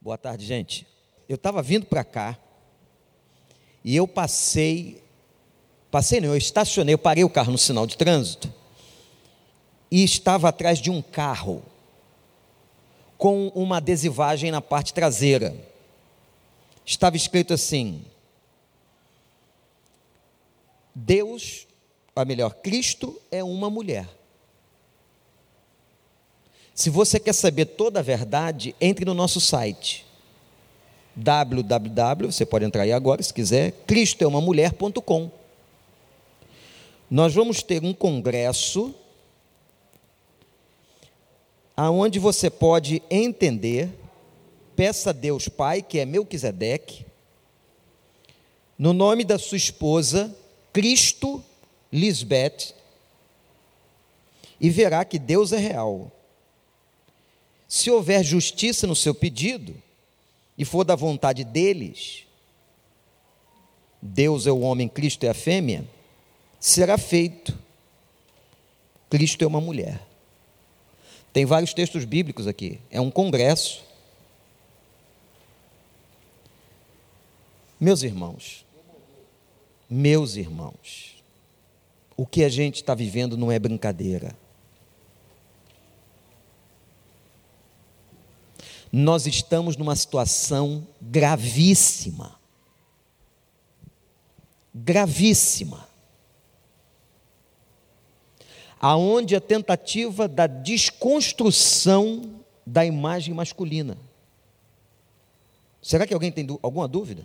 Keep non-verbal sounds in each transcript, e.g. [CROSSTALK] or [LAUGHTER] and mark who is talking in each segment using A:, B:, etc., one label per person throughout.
A: Boa tarde, gente. Eu estava vindo para cá e eu passei, passei não, eu estacionei, eu parei o carro no sinal de trânsito e estava atrás de um carro com uma adesivagem na parte traseira. Estava escrito assim: Deus, ou melhor, Cristo é uma mulher. Se você quer saber toda a verdade, entre no nosso site www, você pode entrar aí agora se quiser, cristoeumamulher.com. Nós vamos ter um congresso aonde você pode entender, peça a Deus Pai, que é Melquisedeque, no nome da sua esposa, Cristo Lisbeth, e verá que Deus é real. Se houver justiça no seu pedido, e for da vontade deles, Deus é o homem, Cristo é a fêmea, será feito. Cristo é uma mulher. Tem vários textos bíblicos aqui, é um congresso. Meus irmãos, meus irmãos, o que a gente está vivendo não é brincadeira. Nós estamos numa situação gravíssima. Gravíssima. Aonde a tentativa da desconstrução da imagem masculina. Será que alguém tem alguma dúvida?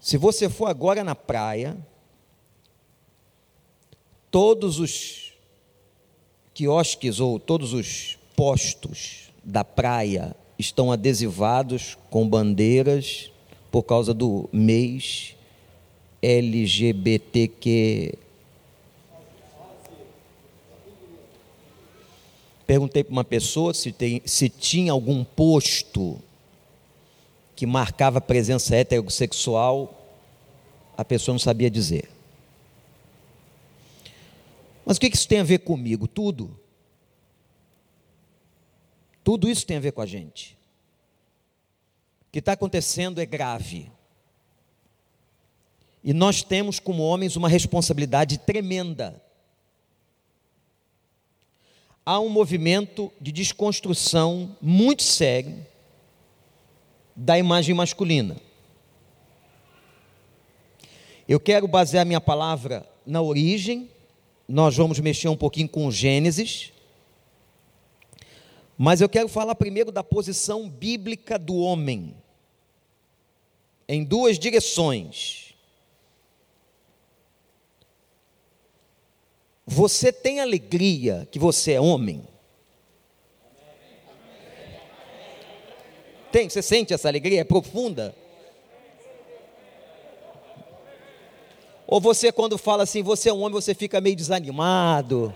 A: Se você for agora na praia, todos os quiosques ou todos os postos da praia estão adesivados com bandeiras por causa do mês LGBTQ. Perguntei para uma pessoa se, tem, se tinha algum posto que marcava presença heterossexual, a pessoa não sabia dizer. Mas o que isso tem a ver comigo? Tudo. Tudo isso tem a ver com a gente. O que está acontecendo é grave. E nós temos, como homens, uma responsabilidade tremenda. Há um movimento de desconstrução muito sério da imagem masculina. Eu quero basear minha palavra na origem, nós vamos mexer um pouquinho com Gênesis, mas eu quero falar primeiro da posição bíblica do homem, em duas direções. Você tem alegria que você é homem? Tem? Você sente essa alegria? É profunda? Ou você, quando fala assim, você é um homem, você fica meio desanimado?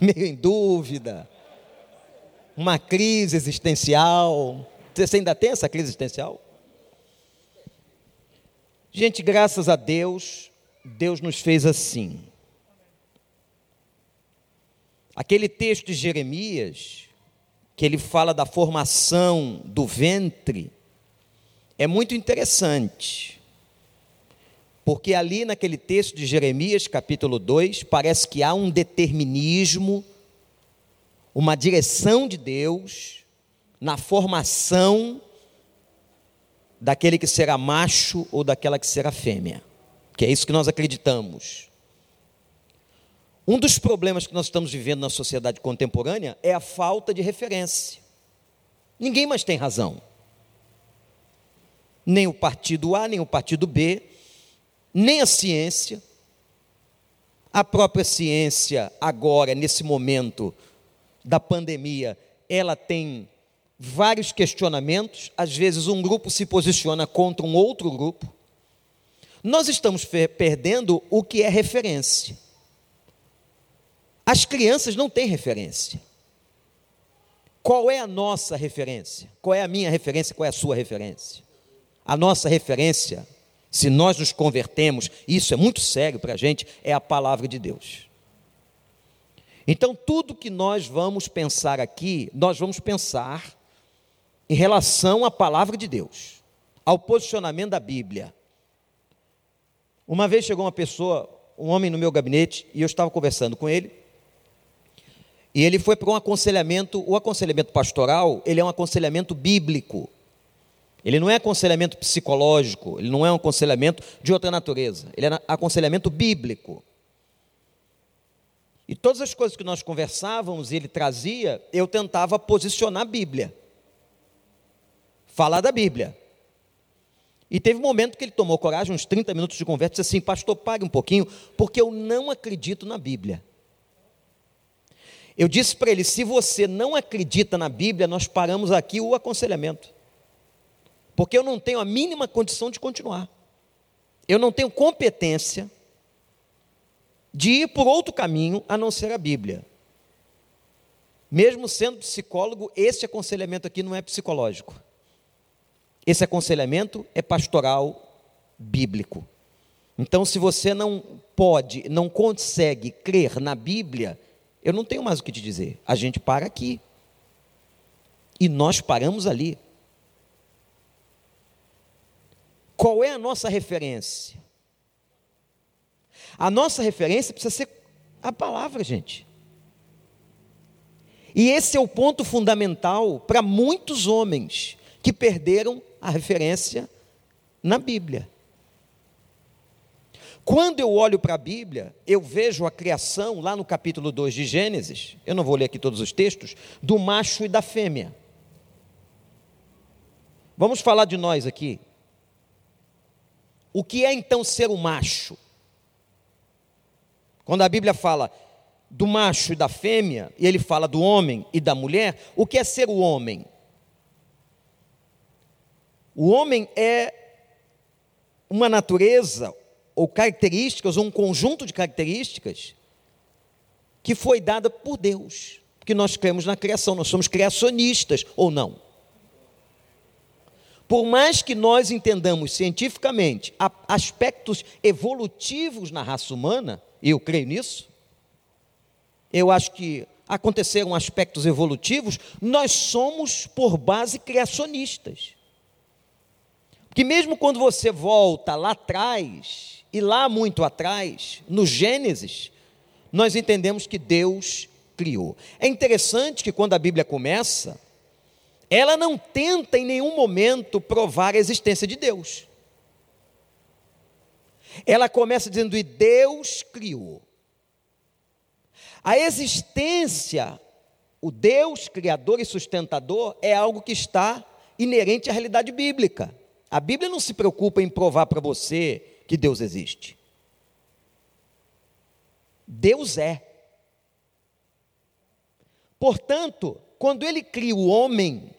A: [LAUGHS] meio em dúvida, uma crise existencial. Você ainda tem essa crise existencial? Gente, graças a Deus, Deus nos fez assim. Aquele texto de Jeremias, que ele fala da formação do ventre, é muito interessante. Porque ali naquele texto de Jeremias, capítulo 2, parece que há um determinismo, uma direção de Deus na formação daquele que será macho ou daquela que será fêmea. Que é isso que nós acreditamos. Um dos problemas que nós estamos vivendo na sociedade contemporânea é a falta de referência. Ninguém mais tem razão. Nem o partido A, nem o partido B, nem a ciência, a própria ciência, agora, nesse momento da pandemia, ela tem vários questionamentos, às vezes um grupo se posiciona contra um outro grupo. Nós estamos perdendo o que é referência. As crianças não têm referência. Qual é a nossa referência? Qual é a minha referência? Qual é a sua referência? A nossa referência se nós nos convertemos, isso é muito sério para a gente, é a palavra de Deus. Então, tudo que nós vamos pensar aqui, nós vamos pensar em relação à palavra de Deus, ao posicionamento da Bíblia. Uma vez chegou uma pessoa, um homem no meu gabinete, e eu estava conversando com ele, e ele foi para um aconselhamento, o aconselhamento pastoral, ele é um aconselhamento bíblico. Ele não é aconselhamento psicológico, ele não é um aconselhamento de outra natureza, ele é aconselhamento bíblico. E todas as coisas que nós conversávamos e ele trazia, eu tentava posicionar a Bíblia. Falar da Bíblia. E teve um momento que ele tomou coragem, uns 30 minutos de conversa, disse assim: Pastor, pare um pouquinho, porque eu não acredito na Bíblia. Eu disse para ele: se você não acredita na Bíblia, nós paramos aqui o aconselhamento porque eu não tenho a mínima condição de continuar. Eu não tenho competência de ir por outro caminho a não ser a Bíblia. Mesmo sendo psicólogo, esse aconselhamento aqui não é psicológico. Esse aconselhamento é pastoral bíblico. Então, se você não pode, não consegue crer na Bíblia, eu não tenho mais o que te dizer. A gente para aqui. E nós paramos ali. Qual é a nossa referência? A nossa referência precisa ser a palavra, gente. E esse é o ponto fundamental para muitos homens que perderam a referência na Bíblia. Quando eu olho para a Bíblia, eu vejo a criação, lá no capítulo 2 de Gênesis, eu não vou ler aqui todos os textos, do macho e da fêmea. Vamos falar de nós aqui. O que é então ser um macho? Quando a Bíblia fala do macho e da fêmea, e ele fala do homem e da mulher, o que é ser o homem? O homem é uma natureza ou características, ou um conjunto de características que foi dada por Deus. Porque nós cremos na criação, nós somos criacionistas ou não. Por mais que nós entendamos cientificamente aspectos evolutivos na raça humana, e eu creio nisso, eu acho que aconteceram aspectos evolutivos, nós somos, por base, criacionistas. Porque mesmo quando você volta lá atrás, e lá muito atrás, no Gênesis, nós entendemos que Deus criou. É interessante que quando a Bíblia começa, ela não tenta em nenhum momento provar a existência de Deus. Ela começa dizendo: e Deus criou. A existência, o Deus criador e sustentador, é algo que está inerente à realidade bíblica. A Bíblia não se preocupa em provar para você que Deus existe. Deus é. Portanto, quando ele cria o homem,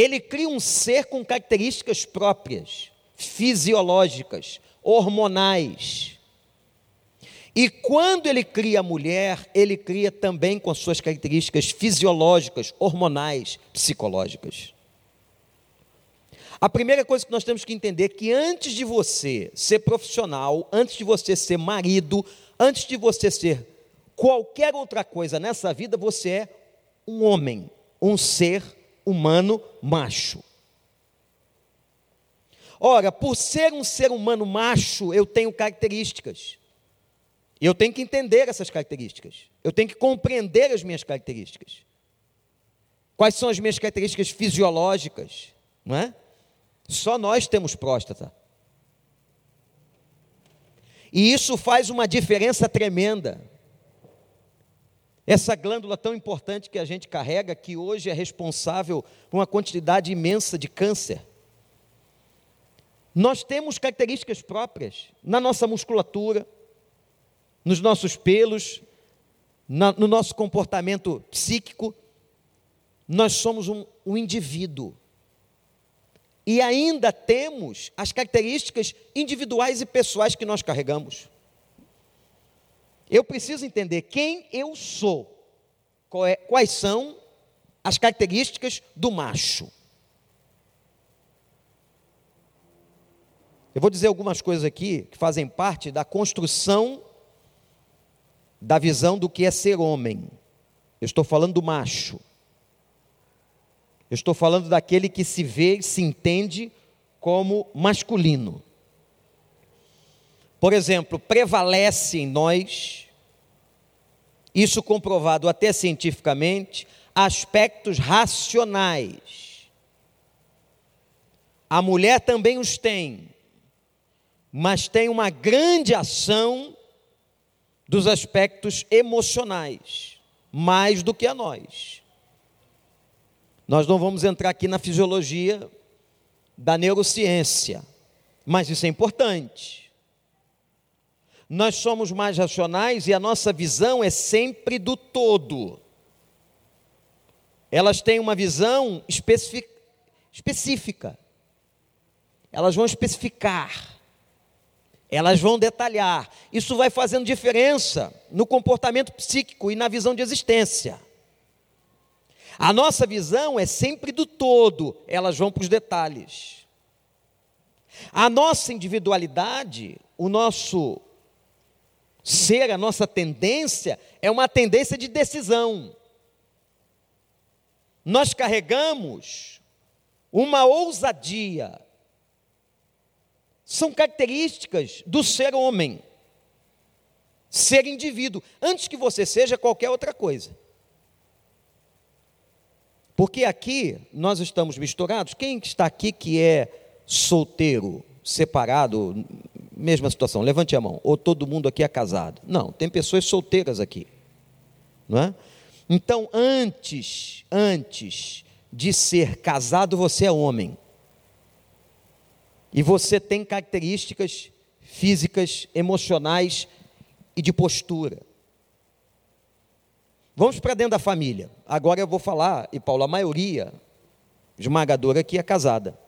A: ele cria um ser com características próprias, fisiológicas, hormonais. E quando ele cria a mulher, ele cria também com suas características fisiológicas, hormonais, psicológicas. A primeira coisa que nós temos que entender é que antes de você ser profissional, antes de você ser marido, antes de você ser qualquer outra coisa nessa vida, você é um homem, um ser humano macho. Ora, por ser um ser humano macho, eu tenho características. Eu tenho que entender essas características. Eu tenho que compreender as minhas características. Quais são as minhas características fisiológicas, não é? Só nós temos próstata. E isso faz uma diferença tremenda. Essa glândula tão importante que a gente carrega, que hoje é responsável por uma quantidade imensa de câncer. Nós temos características próprias na nossa musculatura, nos nossos pelos, na, no nosso comportamento psíquico. Nós somos um, um indivíduo. E ainda temos as características individuais e pessoais que nós carregamos. Eu preciso entender quem eu sou, é, quais são as características do macho. Eu vou dizer algumas coisas aqui que fazem parte da construção da visão do que é ser homem. Eu estou falando do macho. Eu estou falando daquele que se vê e se entende como masculino. Por exemplo, prevalece em nós, isso comprovado até cientificamente, aspectos racionais. A mulher também os tem, mas tem uma grande ação dos aspectos emocionais, mais do que a nós. Nós não vamos entrar aqui na fisiologia da neurociência, mas isso é importante. Nós somos mais racionais e a nossa visão é sempre do todo. Elas têm uma visão específica. Elas vão especificar. Elas vão detalhar. Isso vai fazendo diferença no comportamento psíquico e na visão de existência. A nossa visão é sempre do todo, elas vão para os detalhes. A nossa individualidade, o nosso ser, a nossa tendência, é uma tendência de decisão. Nós carregamos uma ousadia. São características do ser homem, ser indivíduo, antes que você seja qualquer outra coisa. Porque aqui nós estamos misturados. Quem está aqui que é solteiro, separado, mesma situação? Levante a mão. Ou todo mundo aqui é casado? Não, tem pessoas solteiras aqui. Não é? Então, antes, antes de ser casado, você é homem. E você tem características físicas, emocionais e de postura. Vamos para dentro da família. Agora eu vou falar, e Paulo, a maioria esmagadora aqui é casada.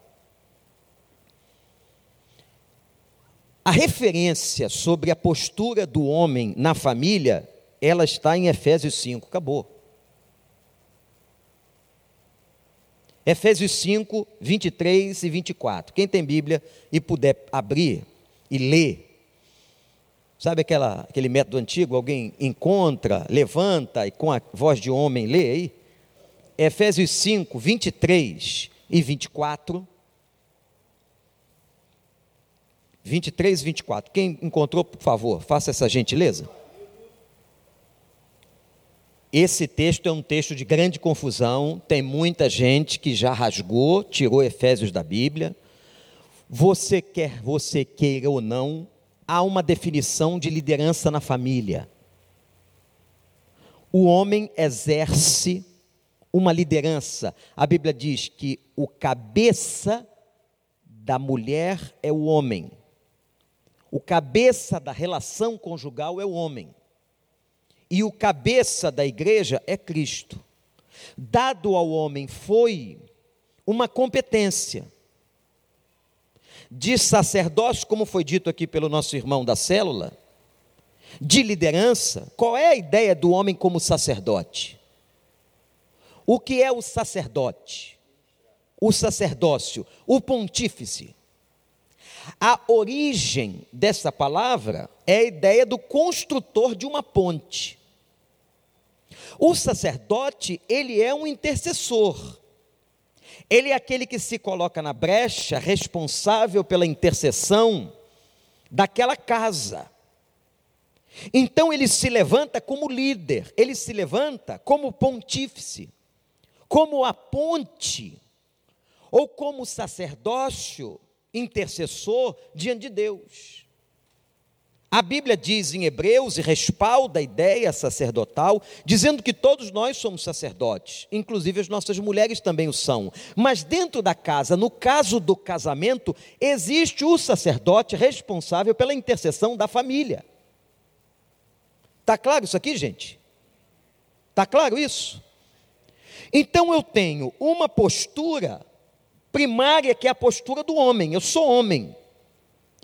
A: A referência sobre a postura do homem na família, ela está em Efésios 5, acabou. Efésios 5, 23 e 24. Quem tem Bíblia e puder abrir e ler, Sabe aquela, aquele método antigo? Alguém encontra, levanta e com a voz de homem lê aí? Efésios 5, 23 e 24. 23 e 24. Quem encontrou, por favor, faça essa gentileza. Esse texto é um texto de grande confusão, tem muita gente que já rasgou, tirou Efésios da Bíblia. Você quer, você queira ou não, há uma definição de liderança na família. O homem exerce uma liderança. A Bíblia diz que o cabeça da mulher é o homem. O cabeça da relação conjugal é o homem. E o cabeça da igreja é Cristo. Dado ao homem foi uma competência de sacerdócio, como foi dito aqui pelo nosso irmão da célula, de liderança, qual é a ideia do homem como sacerdote? O que é o sacerdote? O sacerdócio, o pontífice. A origem dessa palavra é a ideia do construtor de uma ponte. O sacerdote, ele é um intercessor. Ele é aquele que se coloca na brecha, responsável pela intercessão daquela casa. Então ele se levanta como líder, ele se levanta como pontífice, como a ponte, ou como sacerdócio intercessor diante de Deus. A Bíblia diz em Hebreus e respalda a ideia sacerdotal, dizendo que todos nós somos sacerdotes, inclusive as nossas mulheres também o são. Mas dentro da casa, no caso do casamento, existe o sacerdote responsável pela intercessão da família. Está claro isso aqui, gente? Está claro isso? Então eu tenho uma postura primária que é a postura do homem. Eu sou homem.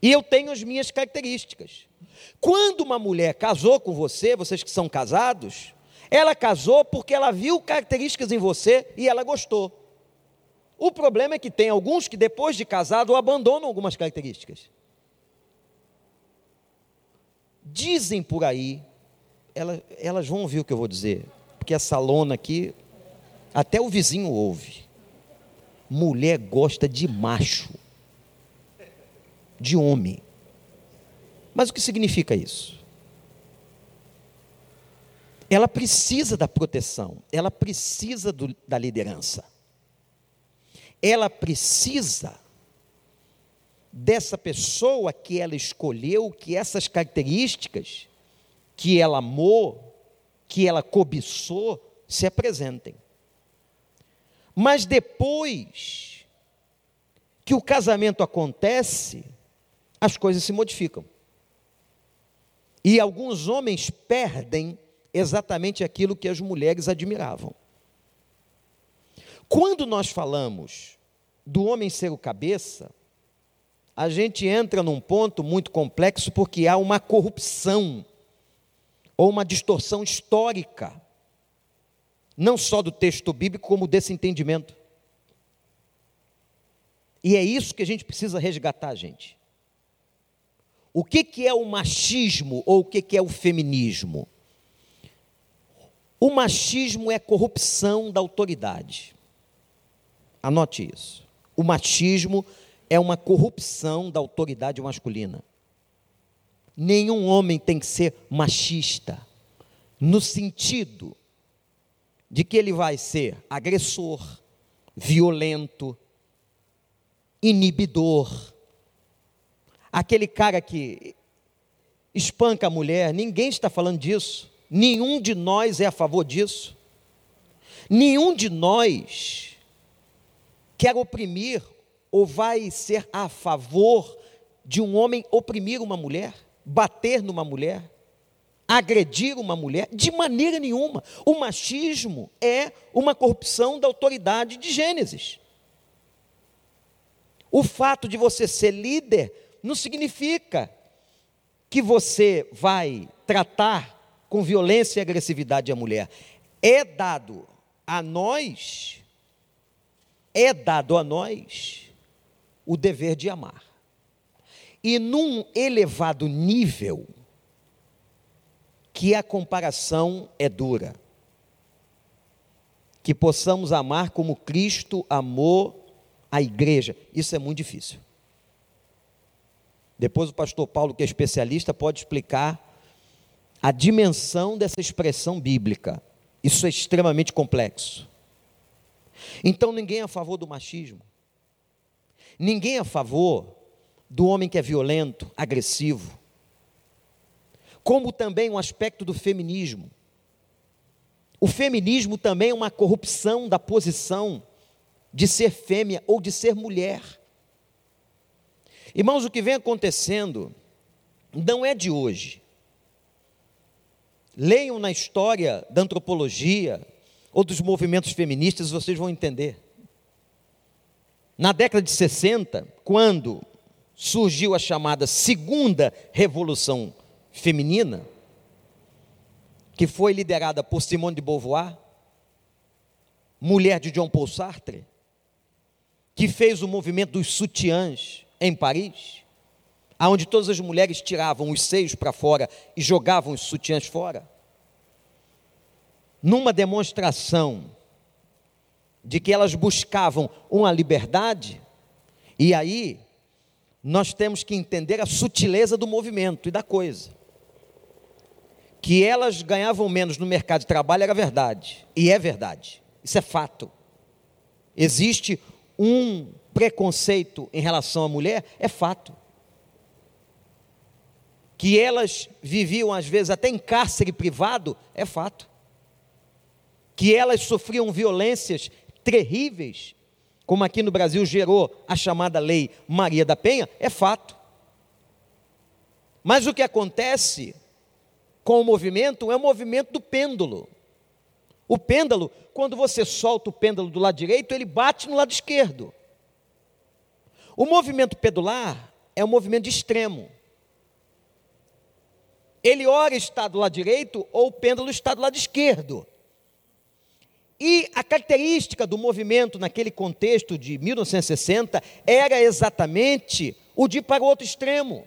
A: E eu tenho as minhas características. Quando uma mulher casou com você, vocês que são casados, ela casou porque ela viu características em você e ela gostou. O problema é que tem alguns que depois de casado abandonam algumas características. Dizem por aí, elas, elas vão ouvir o que eu vou dizer, porque essa lona aqui, até o vizinho ouve. Mulher gosta de macho, de homem. Mas o que significa isso? Ela precisa da proteção, ela precisa do, da liderança, ela precisa dessa pessoa que ela escolheu, que essas características que ela amou, que ela cobiçou, se apresentem. Mas depois que o casamento acontece, as coisas se modificam. E alguns homens perdem exatamente aquilo que as mulheres admiravam. Quando nós falamos do homem ser o cabeça, a gente entra num ponto muito complexo porque há uma corrupção ou uma distorção histórica, não só do texto bíblico, como desse entendimento. E é isso que a gente precisa resgatar, gente. O que, que é o machismo ou o que, que é o feminismo? O machismo é corrupção da autoridade. Anote isso. O machismo é uma corrupção da autoridade masculina. Nenhum homem tem que ser machista, no sentido de que ele vai ser agressor, violento, inibidor, aquele cara que espanca a mulher, ninguém está falando disso. Nenhum de nós é a favor disso. Nenhum de nós quer oprimir ou vai ser a favor de um homem oprimir uma mulher, bater numa mulher, agredir uma mulher? De maneira nenhuma. O machismo é uma corrupção da autoridade de Gênesis. O fato de você ser líder não significa que você vai tratar com violência e agressividade a mulher. É dado a nós, é dado a nós o dever de amar. E num elevado nível, que a comparação é dura. Que possamos amar como Cristo amou a igreja. Isso é muito difícil. Depois o pastor Paulo, que é especialista, pode explicar a dimensão dessa expressão bíblica. Isso é extremamente complexo. Então ninguém é a favor do machismo. Ninguém é a favor do homem que é violento, agressivo. Como também um aspecto do feminismo. O feminismo também é uma corrupção da posição de ser fêmea ou de ser mulher. Irmãos, o que vem acontecendo não é de hoje. Leiam na história da antropologia ou dos movimentos feministas, vocês vão entender. Na década de 60, quando surgiu a chamada segunda revolução feminina, que foi liderada por Simone de Beauvoir, mulher de John Paul Sartre, que fez o movimento dos sutiãs em Paris, aonde todas as mulheres tiravam os seios para fora e jogavam os sutiãs fora. Numa demonstração de que elas buscavam uma liberdade, e aí nós temos que entender a sutileza do movimento e da coisa. Que elas ganhavam menos no mercado de trabalho era verdade, e é verdade, isso é fato. Existe um preconceito em relação à mulher, é fato que elas viviam às vezes até em cárcere privado, é fato. Que elas sofriam violências terríveis, como aqui no Brasil gerou a chamada Lei Maria da Penha, é fato. Mas o que acontece com o movimento é o movimento do pêndulo. O pêndulo, quando você solta o pêndulo do lado direito, ele bate no lado esquerdo. O movimento pedular é um movimento de extremo. Ele ora está do lado direito ou o pêndulo está do lado esquerdo. E a característica do movimento naquele contexto de 1960 era exatamente o de ir para o outro extremo.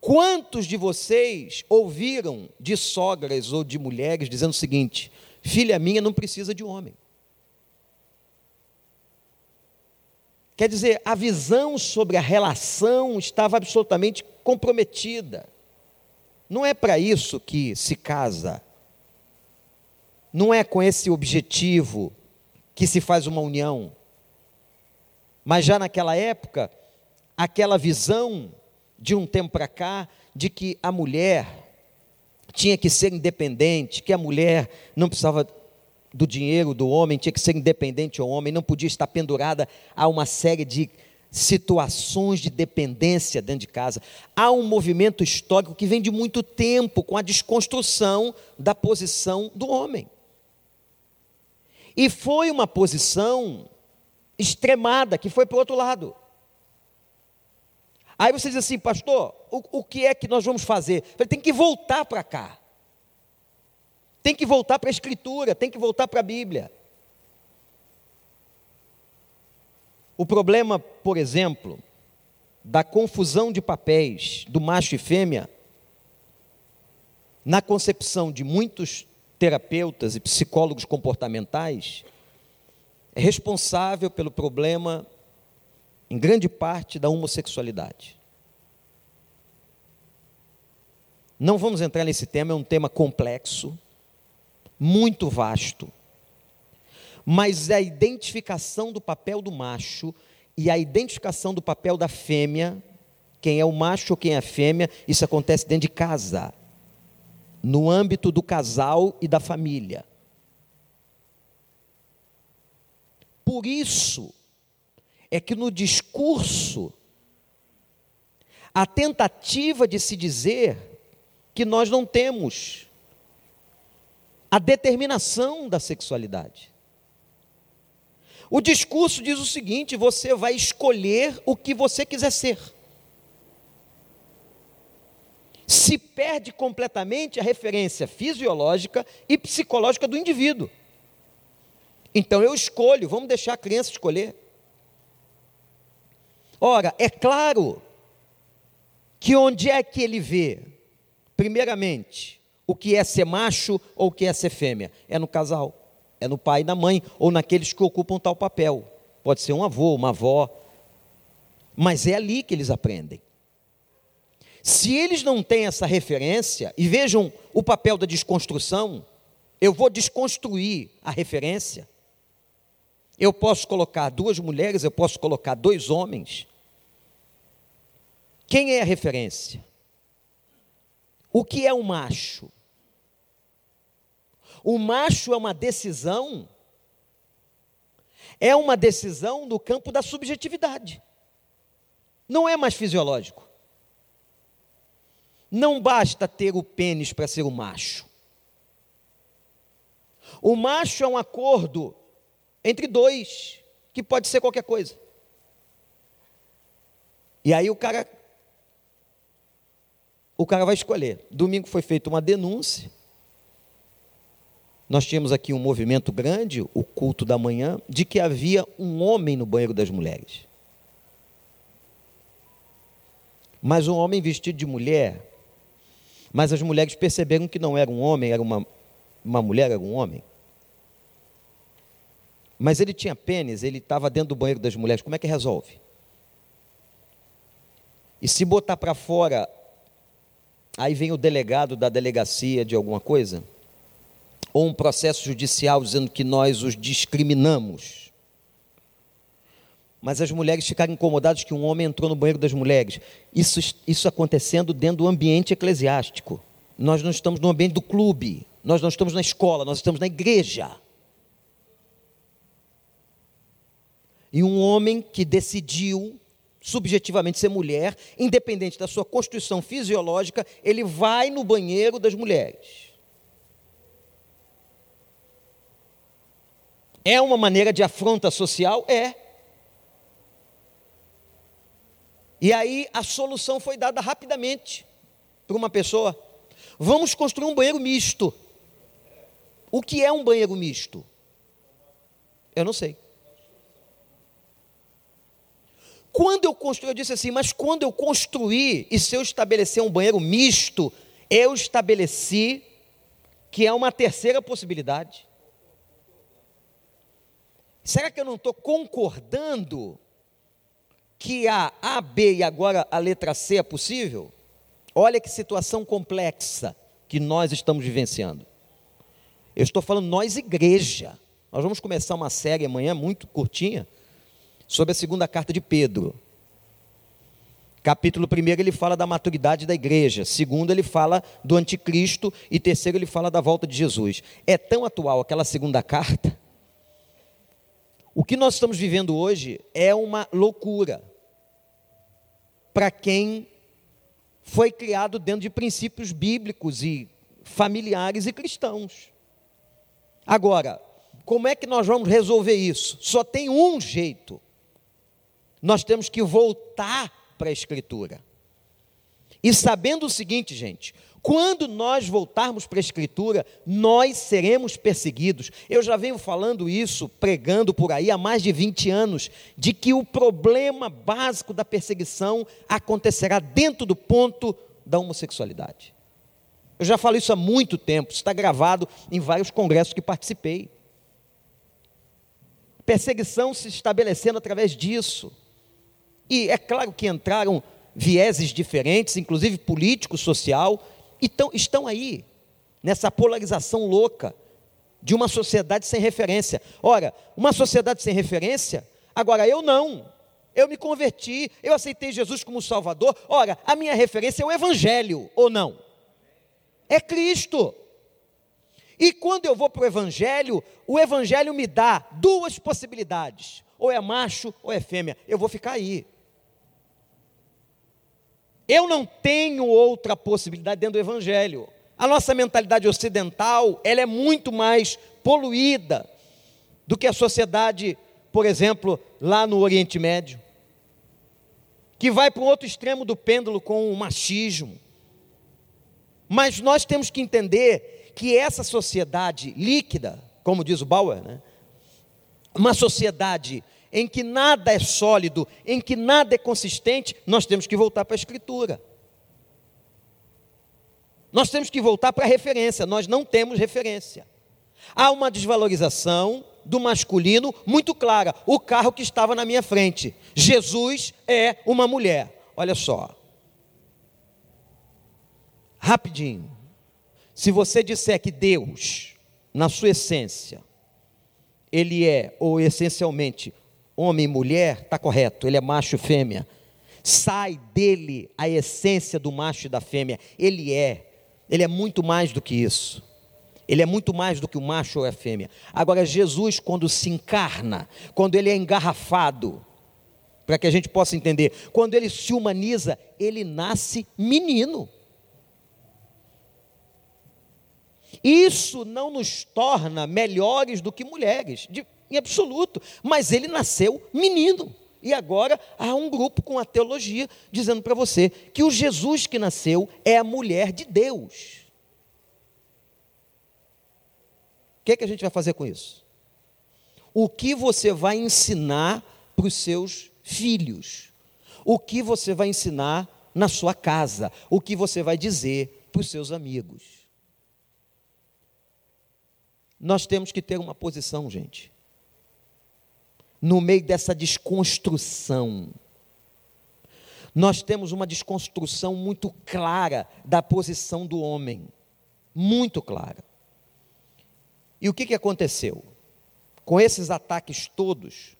A: Quantos de vocês ouviram de sogras ou de mulheres dizendo o seguinte: filha minha não precisa de homem? Quer dizer, a visão sobre a relação estava absolutamente comprometida. Não é para isso que se casa. Não é com esse objetivo que se faz uma união. Mas já naquela época, aquela visão de um tempo para cá, de que a mulher tinha que ser independente, que a mulher não precisava do dinheiro do homem, tinha que ser independente ao homem, não podia estar pendurada a uma série de situações de dependência dentro de casa. Há um movimento histórico que vem de muito tempo com a desconstrução da posição do homem. E foi uma posição extremada que foi para o outro lado. Aí você diz assim, pastor, o, o que é que nós vamos fazer? Falei, tem que voltar para cá. Tem que voltar para a Escritura, tem que voltar para a Bíblia. O problema, por exemplo, da confusão de papéis do macho e fêmea, na concepção de muitos terapeutas e psicólogos comportamentais, é responsável pelo problema, em grande parte, da homossexualidade. Não vamos entrar nesse tema, é um tema complexo, muito vasto. Mas a identificação do papel do macho e a identificação do papel da fêmea, quem é o macho ou quem é a fêmea, isso acontece dentro de casa, no âmbito do casal e da família. Por isso é que no discurso, a tentativa de se dizer que nós não temos a determinação da sexualidade. O discurso diz o seguinte: você vai escolher o que você quiser ser. Se perde completamente a referência fisiológica e psicológica do indivíduo. Então eu escolho, vamos deixar a criança escolher. Ora, é claro que onde é que ele vê, primeiramente, o que é ser macho ou o que é ser fêmea? É no casal, é no pai e na mãe, ou naqueles que ocupam tal papel. Pode ser um avô, uma avó, mas é ali que eles aprendem. Se eles não têm essa referência, e vejam o papel da desconstrução, eu vou desconstruir a referência. Eu posso colocar duas mulheres, eu posso colocar dois homens. Quem é a referência? O que é um macho? O macho é uma decisão, é uma decisão no campo da subjetividade. Não é mais fisiológico. Não basta ter o pênis para ser o macho. O macho é um acordo entre dois, que pode ser qualquer coisa. E aí o cara o cara vai escolher. Domingo foi feita uma denúncia nós tínhamos aqui um movimento grande, o culto da manhã, de que havia um homem no banheiro das mulheres. Mas um homem vestido de mulher. Mas as mulheres perceberam que não era um homem, era uma, uma mulher, era um homem. Mas ele tinha pênis, ele estava dentro do banheiro das mulheres. Como é que resolve? E se botar para fora, aí vem o delegado da delegacia de alguma coisa ou um processo judicial dizendo que nós os discriminamos. Mas as mulheres ficaram incomodadas que um homem entrou no banheiro das mulheres. Isso, isso acontecendo dentro do ambiente eclesiástico. Nós não estamos no ambiente do clube, nós não estamos na escola, nós estamos na igreja. E um homem que decidiu subjetivamente ser mulher, independente da sua constituição fisiológica, ele vai no banheiro das mulheres. É uma maneira de afronta social? É. E aí a solução foi dada rapidamente para uma pessoa. Vamos construir um banheiro misto. O que é um banheiro misto? Eu não sei. Quando eu construí, eu disse assim, mas quando eu construí, e se eu estabelecer um banheiro misto, eu estabeleci que é uma terceira possibilidade. Será que eu não estou concordando que a A, B e agora a letra C é possível? Olha que situação complexa que nós estamos vivenciando. Eu estou falando nós, igreja. Nós vamos começar uma série amanhã, muito curtinha, sobre a segunda carta de Pedro. Capítulo 1 ele fala da maturidade da igreja, segundo ele fala do anticristo e terceiro ele fala da volta de Jesus. É tão atual aquela segunda carta. O que nós estamos vivendo hoje é uma loucura para quem foi criado dentro de princípios bíblicos e familiares e cristãos. Agora, como é que nós vamos resolver isso? Só tem um jeito. Nós temos que voltar para a Escritura. E sabendo o seguinte, gente, quando nós voltarmos para a Escritura, nós seremos perseguidos. Eu já venho falando isso, pregando por aí há mais de 20 anos, de que o problema básico da perseguição acontecerá dentro do ponto da homossexualidade. Eu já falo isso há muito tempo, está gravado em vários congressos que participei. Perseguição se estabelecendo através disso. E é claro que entraram vieses diferentes, inclusive político, social, então, estão aí, nessa polarização louca de uma sociedade sem referência. Ora, uma sociedade sem referência, agora eu não. Eu me converti, eu aceitei Jesus como Salvador. Ora, a minha referência é o Evangelho, ou não? É Cristo. E quando eu vou para o Evangelho, o Evangelho me dá duas possibilidades: ou é macho ou é fêmea. Eu vou ficar aí. Eu não tenho outra possibilidade dentro do Evangelho. A nossa mentalidade ocidental, ela é muito mais poluída do que a sociedade, por exemplo, lá no Oriente Médio, que vai para o outro extremo do pêndulo com o machismo. Mas nós temos que entender que essa sociedade líquida, como diz o Bauer, né? uma sociedade em que nada é sólido, em que nada é consistente, nós temos que voltar para a Escritura. Nós temos que voltar para a referência, nós não temos referência. Há uma desvalorização do masculino muito clara. O carro que estava na minha frente. Jesus é uma mulher. Olha só. Rapidinho. Se você disser que Deus, na sua essência, ele é, ou essencialmente, homem e mulher, está correto, ele é macho e fêmea. Sai dele a essência do macho e da fêmea. Ele é, ele é muito mais do que isso. Ele é muito mais do que o macho ou a fêmea. Agora, Jesus, quando se encarna, quando ele é engarrafado, para que a gente possa entender, quando ele se humaniza, ele nasce menino. Isso não nos torna melhores do que mulheres, de, em absoluto. Mas ele nasceu menino. E agora há um grupo com a teologia dizendo para você que o Jesus que nasceu é a mulher de Deus. O que, é que a gente vai fazer com isso? O que você vai ensinar para os seus filhos? O que você vai ensinar na sua casa? O que você vai dizer para os seus amigos? Nós temos que ter uma posição, gente no meio dessa desconstrução. Nós temos uma desconstrução muito clara da posição do homem, muito clara. E o que, que aconteceu? Com esses ataques todos,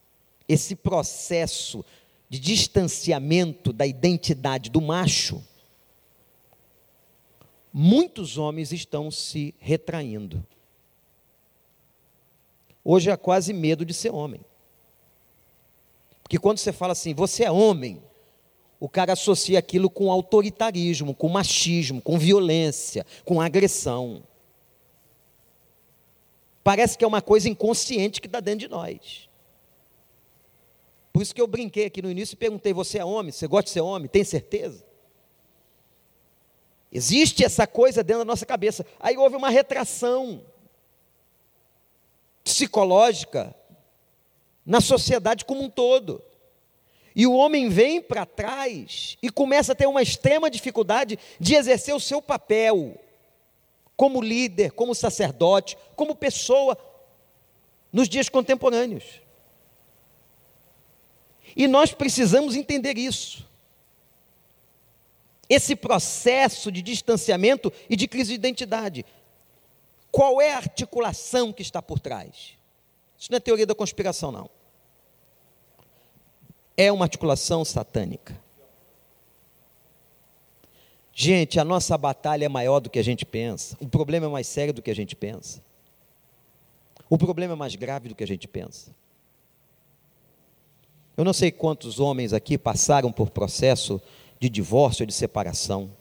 A: esse processo de distanciamento da identidade do macho, muitos homens estão se retraindo. Hoje há quase medo de ser homem. Que quando você fala assim, você é homem, o cara associa aquilo com autoritarismo, com machismo, com violência, com agressão. Parece que é uma coisa inconsciente que está dentro de nós. Por isso que eu brinquei aqui no início e perguntei: você é homem? Você gosta de ser homem? Tem certeza? Existe essa coisa dentro da nossa cabeça. Aí houve uma retração psicológica na sociedade como um todo. E o homem vem para trás e começa a ter uma extrema dificuldade de exercer o seu papel como líder, como sacerdote, como pessoa nos dias contemporâneos. E nós precisamos entender isso. Esse processo de distanciamento e de crise de identidade. Qual é a articulação que está por trás? Isso não é teoria da conspiração, não. É uma articulação satânica. Gente, a nossa batalha é maior do que a gente pensa. O problema é mais sério do que a gente pensa. O problema é mais grave do que a gente pensa. Eu não sei quantos homens aqui passaram por processo de divórcio ou de separação.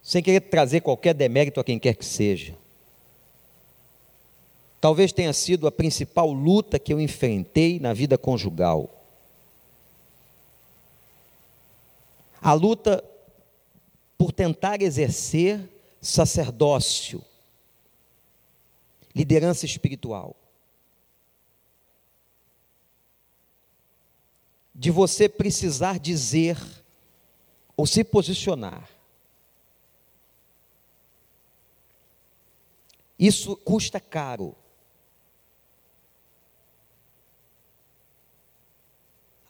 A: Sem querer trazer qualquer demérito a quem quer que seja. Talvez tenha sido a principal luta que eu enfrentei na vida conjugal. A luta por tentar exercer sacerdócio, liderança espiritual. De você precisar dizer ou se posicionar. Isso custa caro.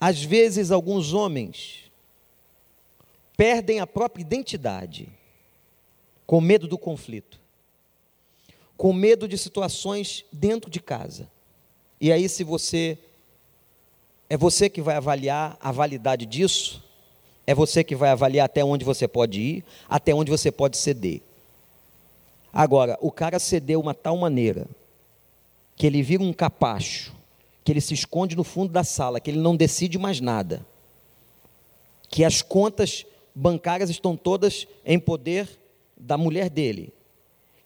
A: Às vezes, alguns homens perdem a própria identidade, com medo do conflito, com medo de situações dentro de casa. E aí, se você. É você que vai avaliar a validade disso, é você que vai avaliar até onde você pode ir, até onde você pode ceder. Agora, o cara cedeu uma tal maneira que ele vira um capacho, que ele se esconde no fundo da sala, que ele não decide mais nada, que as contas bancárias estão todas em poder da mulher dele,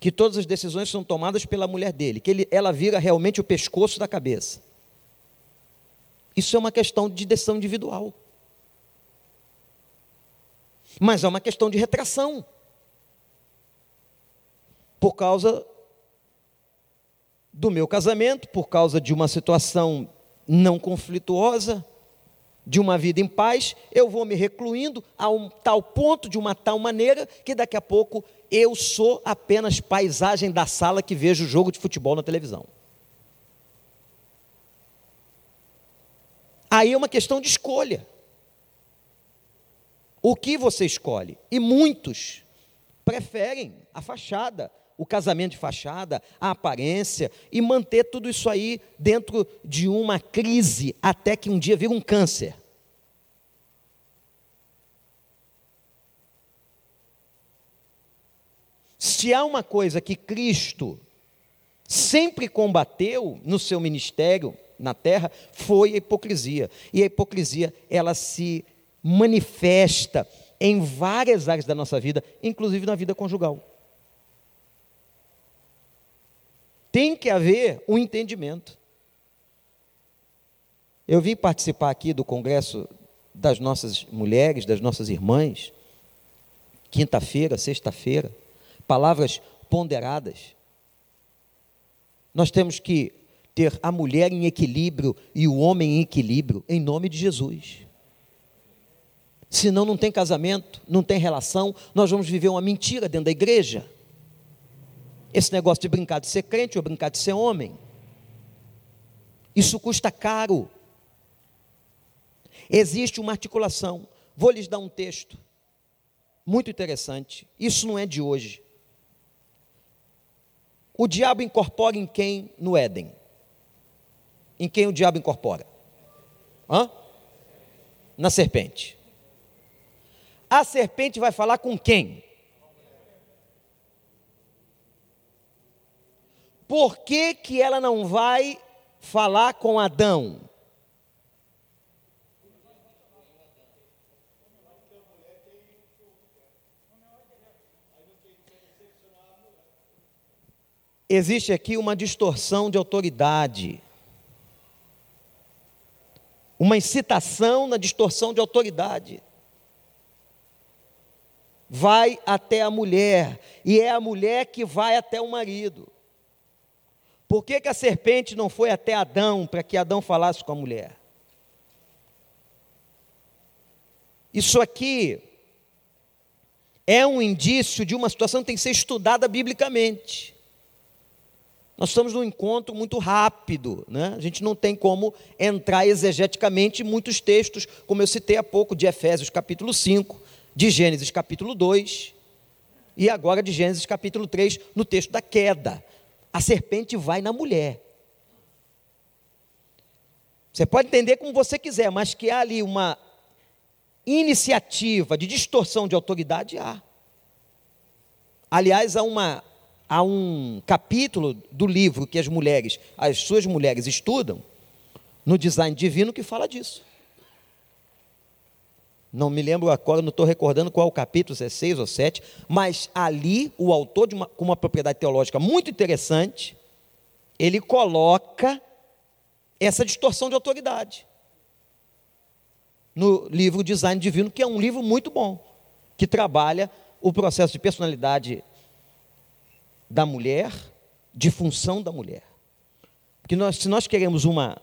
A: que todas as decisões são tomadas pela mulher dele, que ele, ela vira realmente o pescoço da cabeça. Isso é uma questão de decisão individual. Mas é uma questão de retração. Por causa do meu casamento, por causa de uma situação não conflituosa, de uma vida em paz, eu vou me recluindo a um tal ponto, de uma tal maneira, que daqui a pouco eu sou apenas paisagem da sala que vejo o jogo de futebol na televisão. Aí é uma questão de escolha. O que você escolhe? E muitos preferem a fachada, o casamento de fachada, a aparência, e manter tudo isso aí dentro de uma crise, até que um dia vira um câncer. Se há uma coisa que Cristo sempre combateu no seu ministério na terra, foi a hipocrisia. E a hipocrisia, ela se manifesta em várias áreas da nossa vida, inclusive na vida conjugal. Tem que haver um entendimento. Eu vim participar aqui do congresso das nossas mulheres, das nossas irmãs, quinta-feira, sexta-feira, palavras ponderadas. Nós temos que ter a mulher em equilíbrio e o homem em equilíbrio, em nome de Jesus. Senão não tem casamento, não tem relação, nós vamos viver uma mentira dentro da igreja. Esse negócio de brincar de ser crente ou brincar de ser homem. Isso custa caro. Existe uma articulação. Vou lhes dar um texto muito interessante. Isso não é de hoje. O diabo incorpora em quem no Éden? Em quem o diabo incorpora? Hã? Na serpente. A serpente vai falar com quem? Por que, que ela não vai falar com Adão? Existe aqui uma distorção de autoridade, uma incitação na distorção de autoridade. Vai até a mulher, e é a mulher que vai até o marido. Por que, que a serpente não foi até Adão para que Adão falasse com a mulher? Isso aqui é um indício de uma situação que tem que ser estudada biblicamente. Nós estamos num encontro muito rápido, né? a gente não tem como entrar exegeticamente em muitos textos, como eu citei há pouco, de Efésios capítulo 5, de Gênesis capítulo 2, e agora de Gênesis capítulo 3, no texto da queda. A serpente vai na mulher. Você pode entender como você quiser, mas que há ali uma iniciativa de distorção de autoridade, há. Aliás, há uma há um capítulo do livro que as mulheres, as suas mulheres estudam, no design divino, que fala disso. Não me lembro agora, não estou recordando qual o capítulo, se é seis ou sete, mas ali o autor, de uma, com uma propriedade teológica muito interessante, ele coloca essa distorção de autoridade no livro Design Divino, que é um livro muito bom, que trabalha o processo de personalidade da mulher, de função da mulher. Porque nós, se nós queremos uma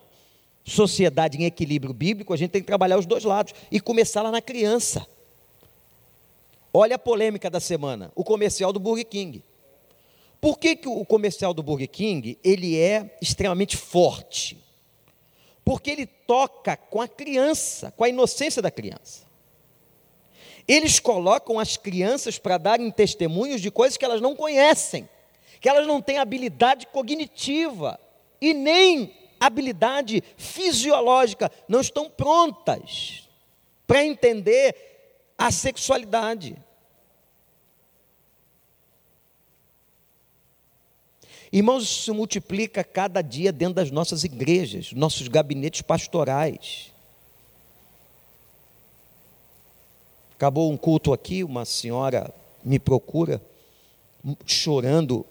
A: sociedade em equilíbrio bíblico, a gente tem que trabalhar os dois lados e começar lá na criança. Olha a polêmica da semana, o comercial do Burger King. Por que, que o comercial do Burger King ele é extremamente forte? Porque ele toca com a criança, com a inocência da criança. Eles colocam as crianças para darem testemunhos de coisas que elas não conhecem que elas não têm habilidade cognitiva e nem habilidade fisiológica, não estão prontas para entender a sexualidade. Irmãos, isso se multiplica cada dia dentro das nossas igrejas, nossos gabinetes pastorais. Acabou um culto aqui, uma senhora me procura, chorando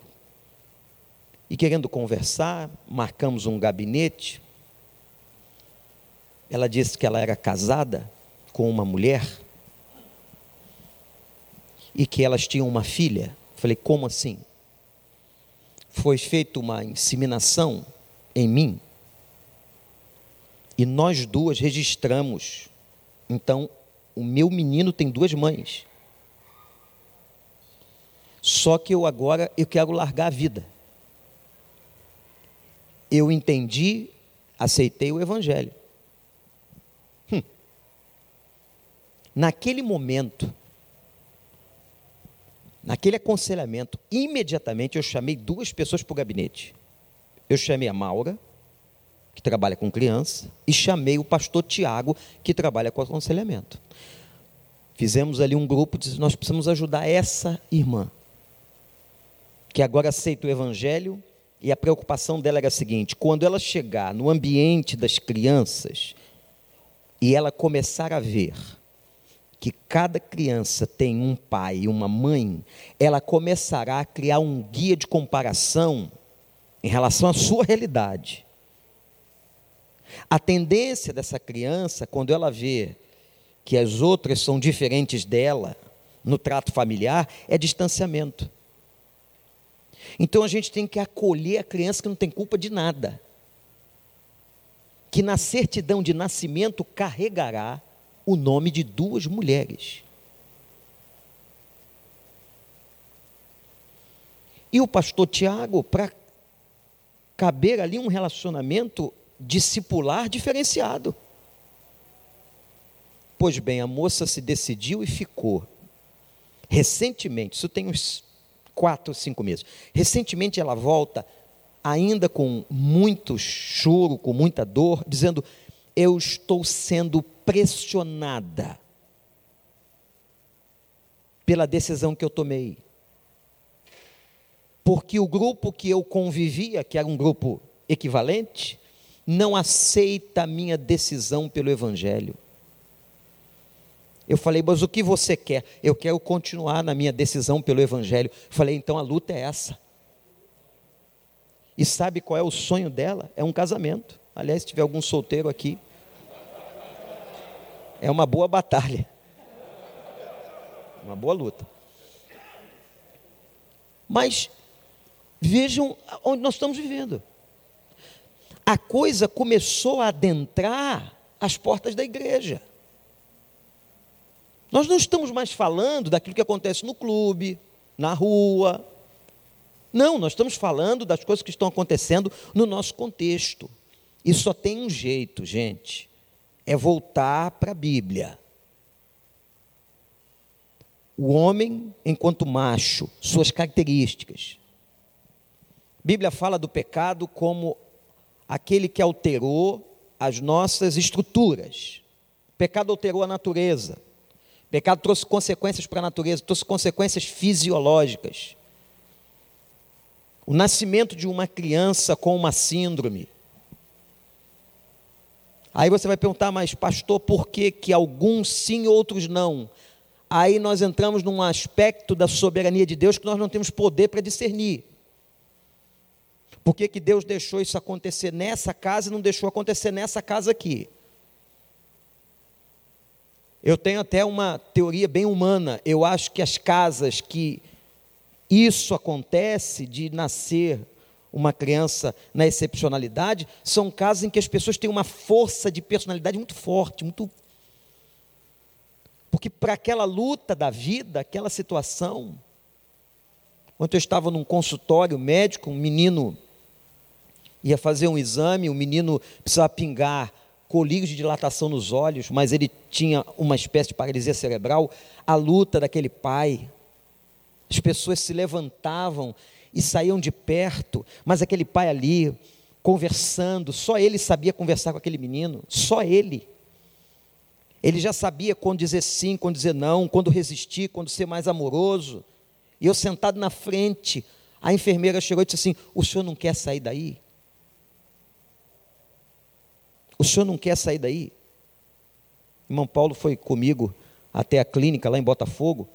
A: e querendo conversar, marcamos um gabinete. Ela disse que ela era casada com uma mulher e que elas tinham uma filha. Falei, como assim? Foi feita uma inseminação em mim e nós duas registramos. Então, o meu menino tem duas mães. Só que eu agora eu quero largar a vida eu entendi, aceitei o Evangelho. Hum. Naquele momento, naquele aconselhamento, imediatamente eu chamei duas pessoas para o gabinete. Eu chamei a Maura, que trabalha com criança, e chamei o pastor Tiago, que trabalha com aconselhamento. Fizemos ali um grupo, disse, nós precisamos ajudar essa irmã, que agora aceita o Evangelho e a preocupação dela era a seguinte: quando ela chegar no ambiente das crianças e ela começar a ver que cada criança tem um pai e uma mãe, ela começará a criar um guia de comparação em relação à sua realidade. A tendência dessa criança, quando ela vê que as outras são diferentes dela no trato familiar, é distanciamento. Então a gente tem que acolher a criança que não tem culpa de nada. Que na certidão de nascimento carregará o nome de duas mulheres. E o pastor Tiago, para caber ali um relacionamento discipular diferenciado. Pois bem, a moça se decidiu e ficou. Recentemente, isso tem uns quatro, cinco meses. Recentemente ela volta, ainda com muito choro, com muita dor, dizendo: Eu estou sendo pressionada pela decisão que eu tomei. Porque o grupo que eu convivia, que era um grupo equivalente, não aceita a minha decisão pelo Evangelho. Eu falei, mas o que você quer? Eu quero continuar na minha decisão pelo Evangelho. Falei, então a luta é essa. E sabe qual é o sonho dela? É um casamento. Aliás, se tiver algum solteiro aqui, é uma boa batalha. Uma boa luta. Mas Vejam onde nós estamos vivendo. A coisa começou a adentrar as portas da igreja. Nós não estamos mais falando daquilo que acontece no clube, na rua. Não, nós estamos falando das coisas que estão acontecendo no nosso contexto. E só tem um jeito, gente: é voltar para a Bíblia. O homem, enquanto macho, suas características. A Bíblia fala do pecado como aquele que alterou as nossas estruturas. O pecado alterou a natureza. O pecado trouxe consequências para a natureza, trouxe consequências fisiológicas. O nascimento de uma criança com uma síndrome. Aí você vai perguntar, mas pastor, por que, que alguns sim outros não? Aí nós entramos num aspecto da soberania de Deus que nós não temos poder para discernir. Por que, que Deus deixou isso acontecer nessa casa e não deixou acontecer nessa casa aqui? Eu tenho até uma teoria bem humana. Eu acho que as casas que isso acontece, de nascer uma criança na excepcionalidade, são casas em que as pessoas têm uma força de personalidade muito forte, muito. Porque para aquela luta da vida, aquela situação. Ontem eu estava num consultório médico, um menino ia fazer um exame, o menino precisava pingar colírios de dilatação nos olhos, mas ele tinha uma espécie de paralisia cerebral, a luta daquele pai. As pessoas se levantavam e saíam de perto, mas aquele pai ali, conversando, só ele sabia conversar com aquele menino, só ele. Ele já sabia quando dizer sim, quando dizer não, quando resistir, quando ser mais amoroso. E eu sentado na frente, a enfermeira chegou e disse assim: O senhor não quer sair daí? O senhor não quer sair daí? Irmão Paulo foi comigo até a clínica lá em Botafogo.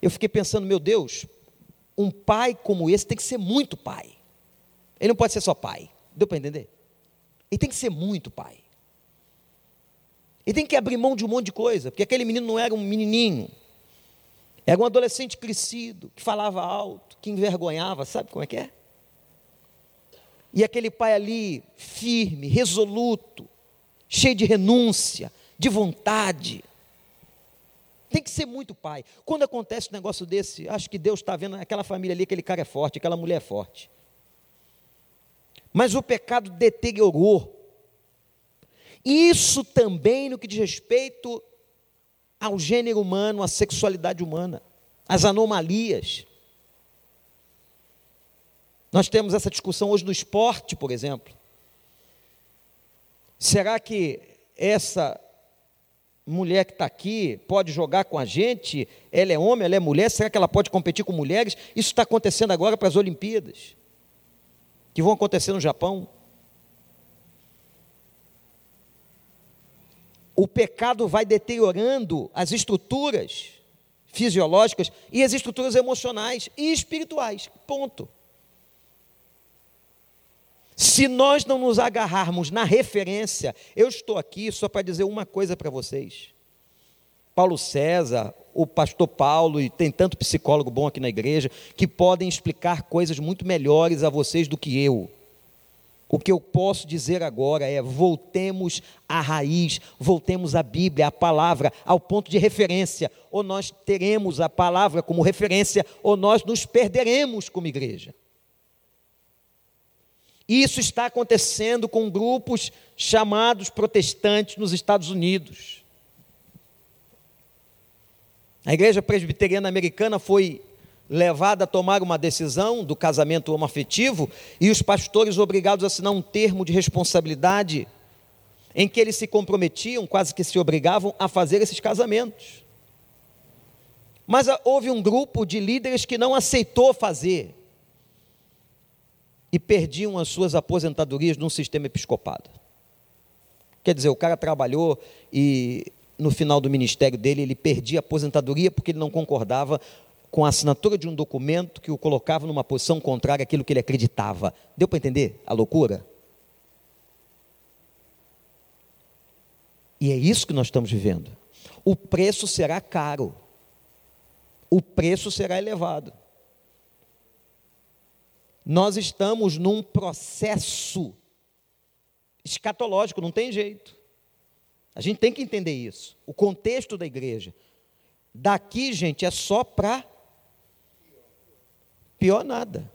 A: Eu fiquei pensando, meu Deus, um pai como esse tem que ser muito pai. Ele não pode ser só pai. Deu para entender? Ele tem que ser muito pai. Ele tem que abrir mão de um monte de coisa, porque aquele menino não era um menininho. Era um adolescente crescido, que falava alto, que envergonhava, sabe como é que é? E aquele pai ali, firme, resoluto, cheio de renúncia, de vontade. Tem que ser muito pai. Quando acontece um negócio desse, acho que Deus está vendo aquela família ali, aquele cara é forte, aquela mulher é forte. Mas o pecado deteriorou. Isso também no que diz respeito ao gênero humano, à sexualidade humana, às anomalias. Nós temos essa discussão hoje no esporte, por exemplo. Será que essa mulher que está aqui pode jogar com a gente? Ela é homem, ela é mulher? Será que ela pode competir com mulheres? Isso está acontecendo agora para as Olimpíadas, que vão acontecer no Japão. O pecado vai deteriorando as estruturas fisiológicas e as estruturas emocionais e espirituais. Ponto. Se nós não nos agarrarmos na referência, eu estou aqui só para dizer uma coisa para vocês. Paulo César, o pastor Paulo, e tem tanto psicólogo bom aqui na igreja, que podem explicar coisas muito melhores a vocês do que eu. O que eu posso dizer agora é: voltemos à raiz, voltemos à Bíblia, à palavra, ao ponto de referência. Ou nós teremos a palavra como referência, ou nós nos perderemos como igreja. Isso está acontecendo com grupos chamados protestantes nos Estados Unidos. A igreja presbiteriana americana foi levada a tomar uma decisão do casamento homoafetivo e os pastores obrigados a assinar um termo de responsabilidade em que eles se comprometiam, quase que se obrigavam a fazer esses casamentos. Mas houve um grupo de líderes que não aceitou fazer e perdiam as suas aposentadorias num sistema episcopado. Quer dizer, o cara trabalhou e no final do ministério dele ele perdia a aposentadoria porque ele não concordava com a assinatura de um documento que o colocava numa posição contrária àquilo que ele acreditava. Deu para entender a loucura? E é isso que nós estamos vivendo. O preço será caro. O preço será elevado. Nós estamos num processo escatológico, não tem jeito. A gente tem que entender isso. O contexto da igreja. Daqui, gente, é só para pior nada.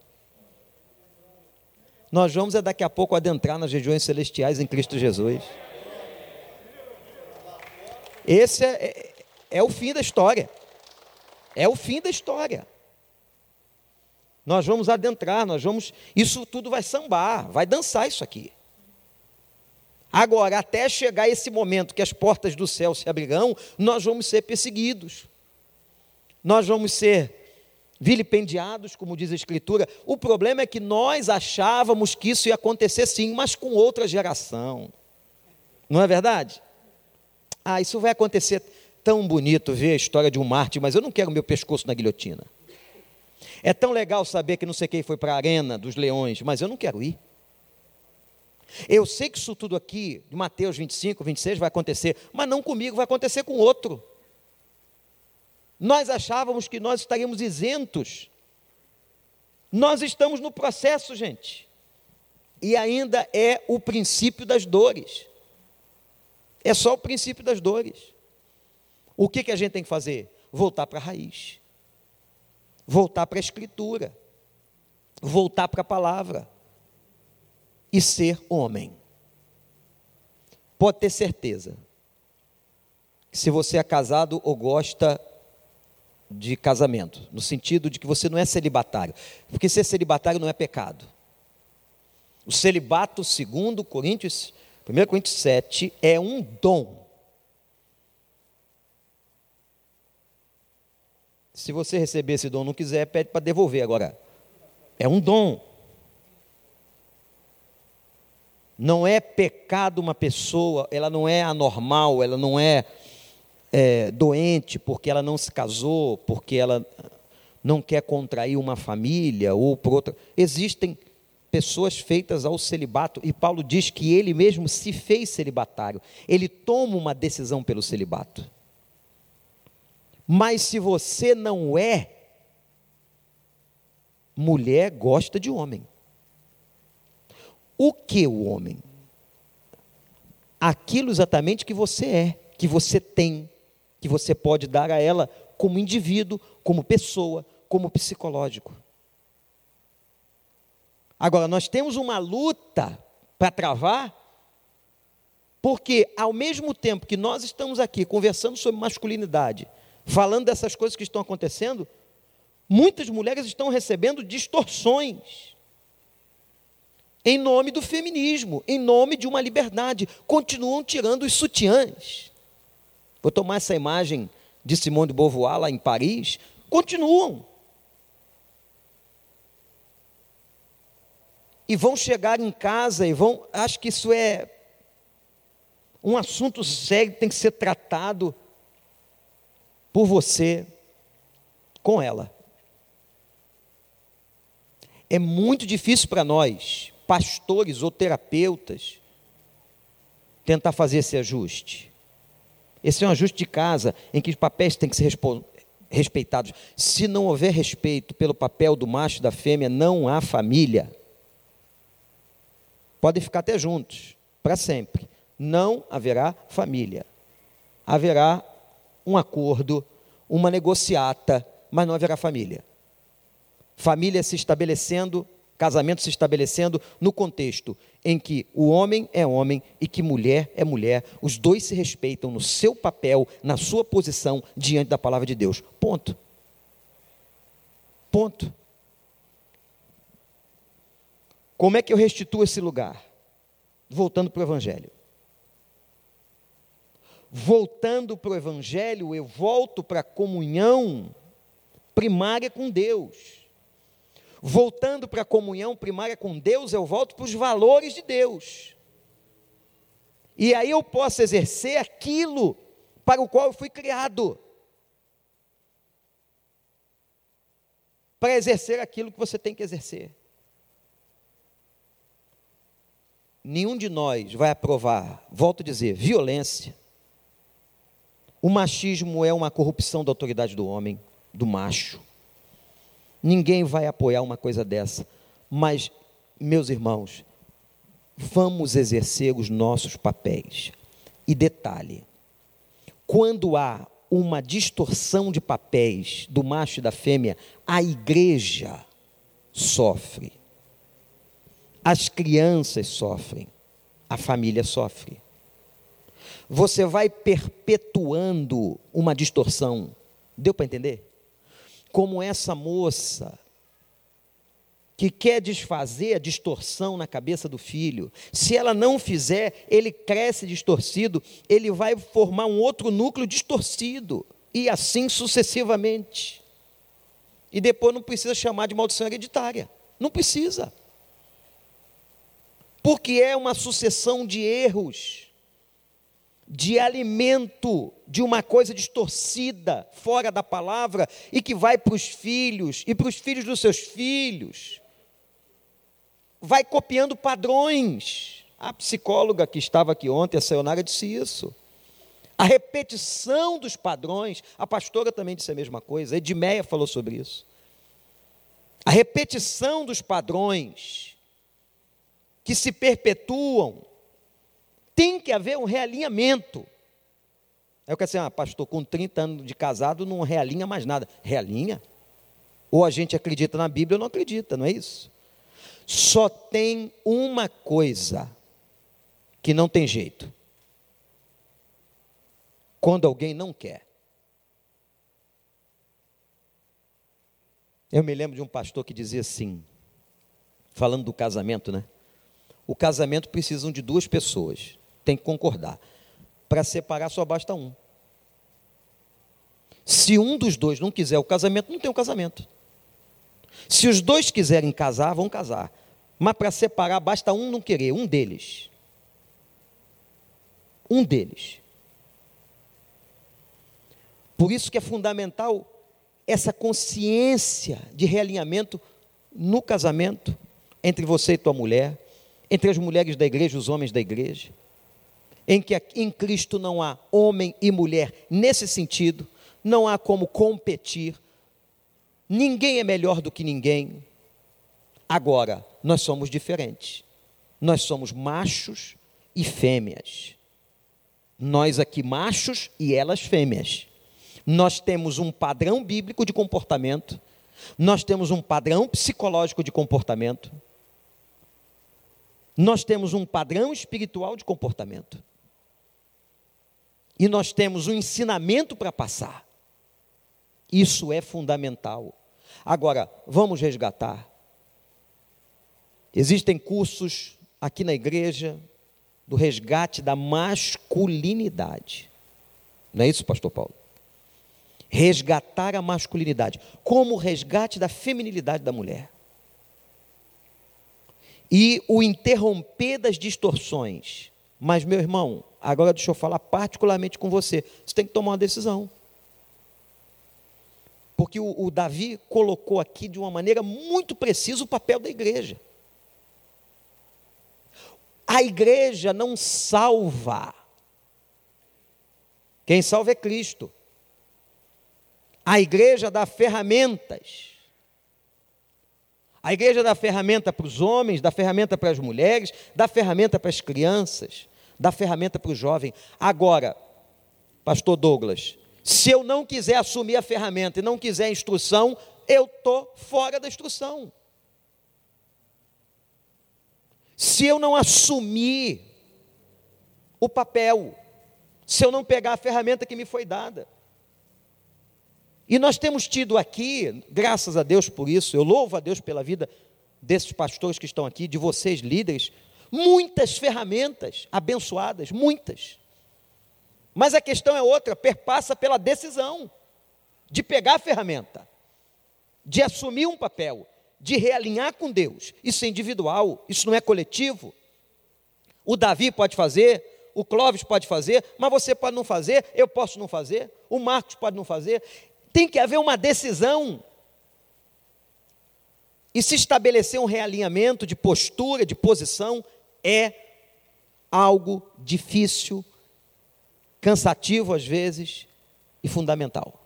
A: Nós vamos é daqui a pouco adentrar nas regiões celestiais em Cristo Jesus. Esse é, é, é o fim da história. É o fim da história. Nós vamos adentrar, nós vamos. Isso tudo vai sambar, vai dançar isso aqui. Agora, até chegar esse momento que as portas do céu se abrirão, nós vamos ser perseguidos. Nós vamos ser vilipendiados, como diz a Escritura. O problema é que nós achávamos que isso ia acontecer sim, mas com outra geração. Não é verdade? Ah, isso vai acontecer tão bonito ver a história de um mártir, mas eu não quero meu pescoço na guilhotina. É tão legal saber que não sei quem foi para a arena dos leões, mas eu não quero ir. Eu sei que isso tudo aqui, de Mateus 25, 26, vai acontecer, mas não comigo, vai acontecer com outro. Nós achávamos que nós estaríamos isentos. Nós estamos no processo, gente. E ainda é o princípio das dores. É só o princípio das dores. O que, que a gente tem que fazer? Voltar para a raiz. Voltar para a escritura. Voltar para a palavra e ser homem. Pode ter certeza que se você é casado ou gosta de casamento, no sentido de que você não é celibatário, porque ser celibatário não é pecado. O celibato, segundo Coríntios, 1 Coríntios 7, é um dom. Se você receber esse dom não quiser, pede para devolver agora. É um dom. Não é pecado uma pessoa, ela não é anormal, ela não é, é doente porque ela não se casou, porque ela não quer contrair uma família ou por outra. Existem pessoas feitas ao celibato, e Paulo diz que ele mesmo se fez celibatário, ele toma uma decisão pelo celibato. Mas se você não é, mulher gosta de homem. O que o homem? Aquilo exatamente que você é, que você tem, que você pode dar a ela como indivíduo, como pessoa, como psicológico. Agora, nós temos uma luta para travar, porque ao mesmo tempo que nós estamos aqui conversando sobre masculinidade, falando dessas coisas que estão acontecendo, muitas mulheres estão recebendo distorções em nome do feminismo, em nome de uma liberdade. Continuam tirando os sutiãs. Vou tomar essa imagem de Simone de Beauvoir lá em Paris. Continuam. E vão chegar em casa e vão. Acho que isso é um assunto sério, tem que ser tratado por você com ela. É muito difícil para nós pastores ou terapeutas tentar fazer esse ajuste. Esse é um ajuste de casa em que os papéis têm que ser respeitados. Se não houver respeito pelo papel do macho e da fêmea, não há família. Podem ficar até juntos, para sempre. Não haverá família. Haverá um acordo, uma negociata, mas não haverá família. Família se estabelecendo casamento se estabelecendo no contexto em que o homem é homem e que mulher é mulher, os dois se respeitam no seu papel, na sua posição diante da palavra de Deus. Ponto. Ponto. Como é que eu restituo esse lugar? Voltando para o Evangelho. Voltando para o Evangelho, eu volto para a comunhão primária com Deus voltando para a comunhão primária com Deus, eu volto para os valores de Deus. E aí eu posso exercer aquilo para o qual eu fui criado. Para exercer aquilo que você tem que exercer. Nenhum de nós vai aprovar, volto a dizer, violência. O machismo é uma corrupção da autoridade do homem, do macho. Ninguém vai apoiar uma coisa dessa. Mas, meus irmãos, vamos exercer os nossos papéis. E detalhe: quando há uma distorção de papéis do macho e da fêmea, a igreja sofre, as crianças sofrem, a família sofre. Você vai perpetuando uma distorção. Deu para entender? Como essa moça que quer desfazer a distorção na cabeça do filho. Se ela não fizer, ele cresce distorcido, ele vai formar um outro núcleo distorcido, e assim sucessivamente. E depois não precisa chamar de maldição hereditária. Não precisa. Porque é uma sucessão de erros, de alimento de uma coisa distorcida, fora da palavra, e que vai para os filhos e para os filhos dos seus filhos vai copiando padrões. A psicóloga que estava aqui ontem, a Sayonara, disse isso. A repetição dos padrões, a pastora também disse a mesma coisa, Edmeia falou sobre isso. A repetição dos padrões que se perpetuam, tem que haver um realinhamento. Aí eu quero dizer, ah, pastor, com 30 anos de casado não realinha mais nada. Realinha? Ou a gente acredita na Bíblia ou não acredita, não é isso? Só tem uma coisa que não tem jeito. Quando alguém não quer. Eu me lembro de um pastor que dizia assim, falando do casamento, né? O casamento precisa de duas pessoas, tem que concordar. Para separar só basta um. Se um dos dois não quiser o casamento, não tem o casamento. Se os dois quiserem casar, vão casar. Mas para separar, basta um não querer, um deles. Um deles. Por isso que é fundamental essa consciência de realinhamento no casamento entre você e tua mulher, entre as mulheres da igreja os homens da igreja, em que em Cristo não há homem e mulher nesse sentido, não há como competir, ninguém é melhor do que ninguém. Agora, nós somos diferentes. Nós somos machos e fêmeas. Nós aqui machos e elas fêmeas. Nós temos um padrão bíblico de comportamento, nós temos um padrão psicológico de comportamento, nós temos um padrão espiritual de comportamento. E nós temos um ensinamento para passar. Isso é fundamental. Agora, vamos resgatar Existem cursos aqui na igreja do resgate da masculinidade. Não é isso, pastor Paulo? Resgatar a masculinidade, como o resgate da feminilidade da mulher. E o interromper das distorções. Mas, meu irmão, agora deixa eu falar particularmente com você. Você tem que tomar uma decisão. Porque o, o Davi colocou aqui de uma maneira muito precisa o papel da igreja. A igreja não salva. Quem salva é Cristo. A igreja dá ferramentas. A igreja dá ferramenta para os homens, dá ferramenta para as mulheres, dá ferramenta para as crianças, dá ferramenta para o jovem. Agora, Pastor Douglas, se eu não quiser assumir a ferramenta e não quiser a instrução, eu estou fora da instrução. Se eu não assumir o papel, se eu não pegar a ferramenta que me foi dada. E nós temos tido aqui, graças a Deus por isso, eu louvo a Deus pela vida desses pastores que estão aqui, de vocês líderes, muitas ferramentas abençoadas, muitas. Mas a questão é outra, perpassa pela decisão de pegar a ferramenta, de assumir um papel, de realinhar com Deus. Isso é individual, isso não é coletivo. O Davi pode fazer, o Clóvis pode fazer, mas você pode não fazer, eu posso não fazer, o Marcos pode não fazer. Tem que haver uma decisão. E se estabelecer um realinhamento de postura, de posição, é algo difícil, cansativo às vezes e fundamental.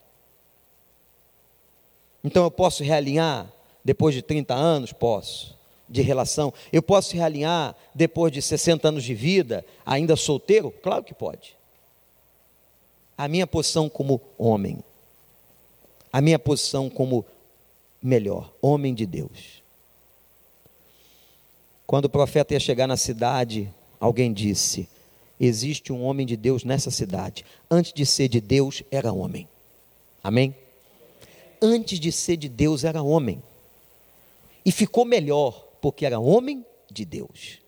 A: Então eu posso realinhar depois de 30 anos, posso. de relação. Eu posso realinhar depois de 60 anos de vida, ainda solteiro? Claro que pode. A minha posição como homem, a minha posição como melhor, homem de Deus. Quando o profeta ia chegar na cidade, alguém disse: Existe um homem de Deus nessa cidade. Antes de ser de Deus, era homem. Amém? Antes de ser de Deus, era homem. E ficou melhor, porque era homem de Deus.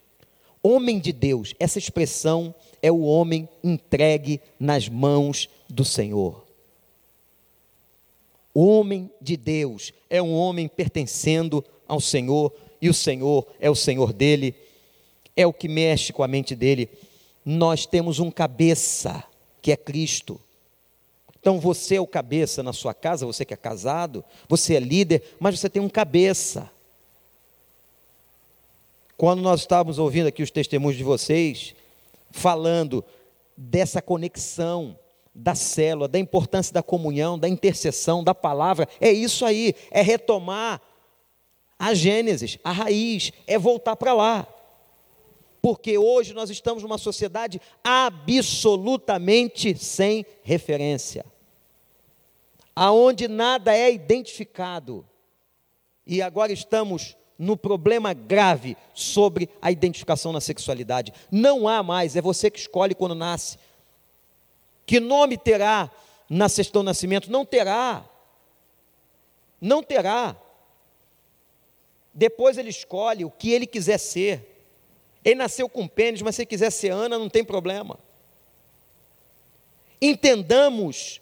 A: Homem de Deus, essa expressão é o homem entregue nas mãos do Senhor. Homem de Deus é um homem pertencendo ao Senhor, e o Senhor é o Senhor dele, é o que mexe com a mente dele. Nós temos um cabeça, que é Cristo. Então você é o cabeça na sua casa, você que é casado, você é líder, mas você tem um cabeça. Quando nós estávamos ouvindo aqui os testemunhos de vocês, falando dessa conexão da célula, da importância da comunhão, da intercessão, da palavra, é isso aí, é retomar a Gênesis, a raiz, é voltar para lá. Porque hoje nós estamos numa sociedade absolutamente sem referência, aonde nada é identificado. E agora estamos no problema grave sobre a identificação na sexualidade. Não há mais, é você que escolhe quando nasce. Que nome terá na certidão de nascimento? Não terá. Não terá. Depois ele escolhe o que ele quiser ser. Ele nasceu com pênis, mas se quiser ser Ana, não tem problema. Entendamos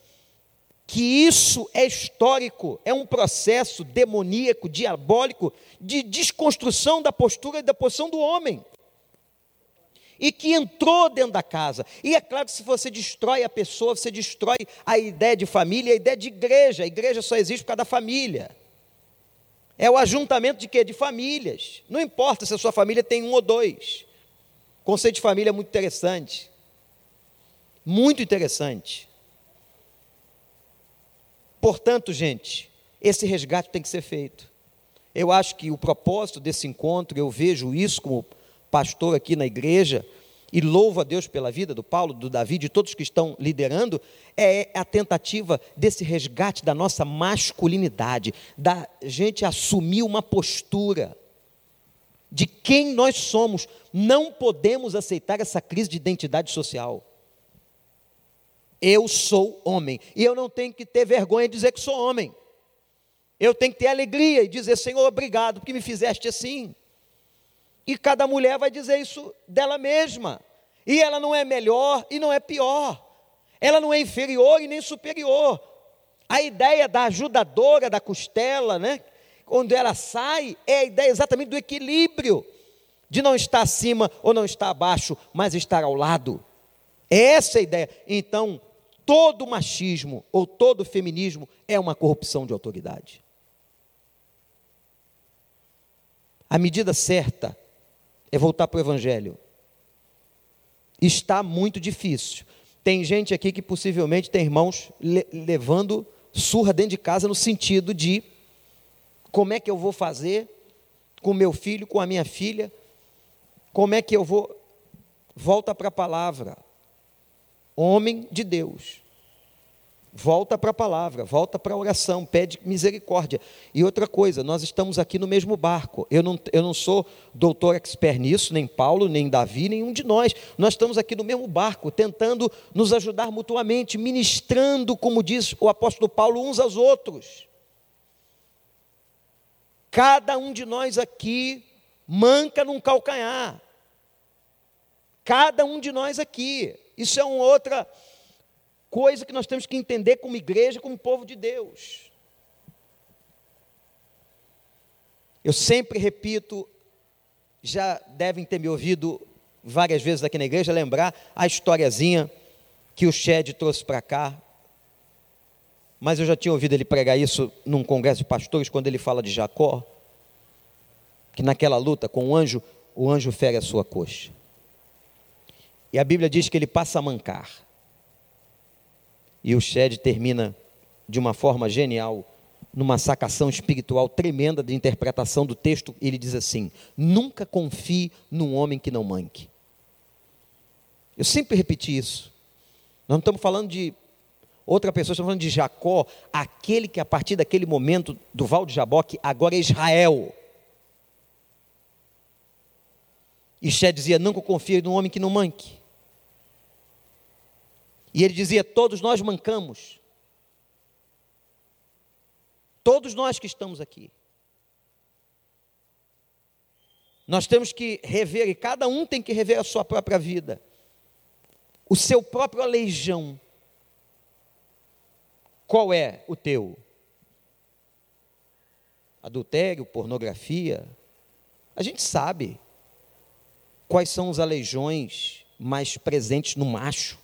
A: que isso é histórico, é um processo demoníaco, diabólico, de desconstrução da postura e da posição do homem. E que entrou dentro da casa. E é claro que se você destrói a pessoa, você destrói a ideia de família, a ideia de igreja. A igreja só existe por causa da família. É o ajuntamento de quê? De famílias. Não importa se a sua família tem um ou dois. O conceito de família é muito interessante. Muito interessante. Portanto, gente, esse resgate tem que ser feito. Eu acho que o propósito desse encontro, eu vejo isso como pastor aqui na igreja, e louvo a Deus pela vida do Paulo, do Davi, de todos que estão liderando, é a tentativa desse resgate da nossa masculinidade, da gente assumir uma postura de quem nós somos. Não podemos aceitar essa crise de identidade social. Eu sou homem. E eu não tenho que ter vergonha de dizer que sou homem. Eu tenho que ter alegria e dizer, Senhor, obrigado, porque me fizeste assim. E cada mulher vai dizer isso dela mesma. E ela não é melhor e não é pior. Ela não é inferior e nem superior. A ideia da ajudadora da costela, né? Onde ela sai, é a ideia exatamente do equilíbrio. De não estar acima ou não estar abaixo, mas estar ao lado. Essa é a ideia. Então, todo machismo ou todo feminismo é uma corrupção de autoridade. A medida certa é voltar para o Evangelho. Está muito difícil. Tem gente aqui que possivelmente tem irmãos le levando surra dentro de casa no sentido de como é que eu vou fazer com meu filho, com a minha filha, como é que eu vou. Volta para a palavra homem de Deus. Volta para a palavra, volta para a oração, pede misericórdia. E outra coisa, nós estamos aqui no mesmo barco. Eu não, eu não sou doutor expert nisso, nem Paulo, nem Davi, nenhum de nós. Nós estamos aqui no mesmo barco, tentando nos ajudar mutuamente, ministrando, como diz o apóstolo Paulo, uns aos outros. Cada um de nós aqui manca num calcanhar. Cada um de nós aqui. Isso é uma outra coisa que nós temos que entender como igreja, como povo de Deus. Eu sempre repito, já devem ter me ouvido várias vezes aqui na igreja, lembrar a historiazinha que o Shed trouxe para cá. Mas eu já tinha ouvido ele pregar isso num congresso de pastores, quando ele fala de Jacó, que naquela luta com o anjo, o anjo fere a sua coxa. E a Bíblia diz que ele passa a mancar. E o Shed termina de uma forma genial numa sacação espiritual tremenda de interpretação do texto, ele diz assim: nunca confie num homem que não manque. Eu sempre repeti isso. Nós não estamos falando de outra pessoa, estamos falando de Jacó, aquele que a partir daquele momento do Val de Jaboque, agora é Israel. E Xé dizia: nunca confie num homem que não manque. E ele dizia: todos nós mancamos. Todos nós que estamos aqui. Nós temos que rever, e cada um tem que rever a sua própria vida, o seu próprio aleijão. Qual é o teu? Adultério, pornografia. A gente sabe quais são os aleijões mais presentes no macho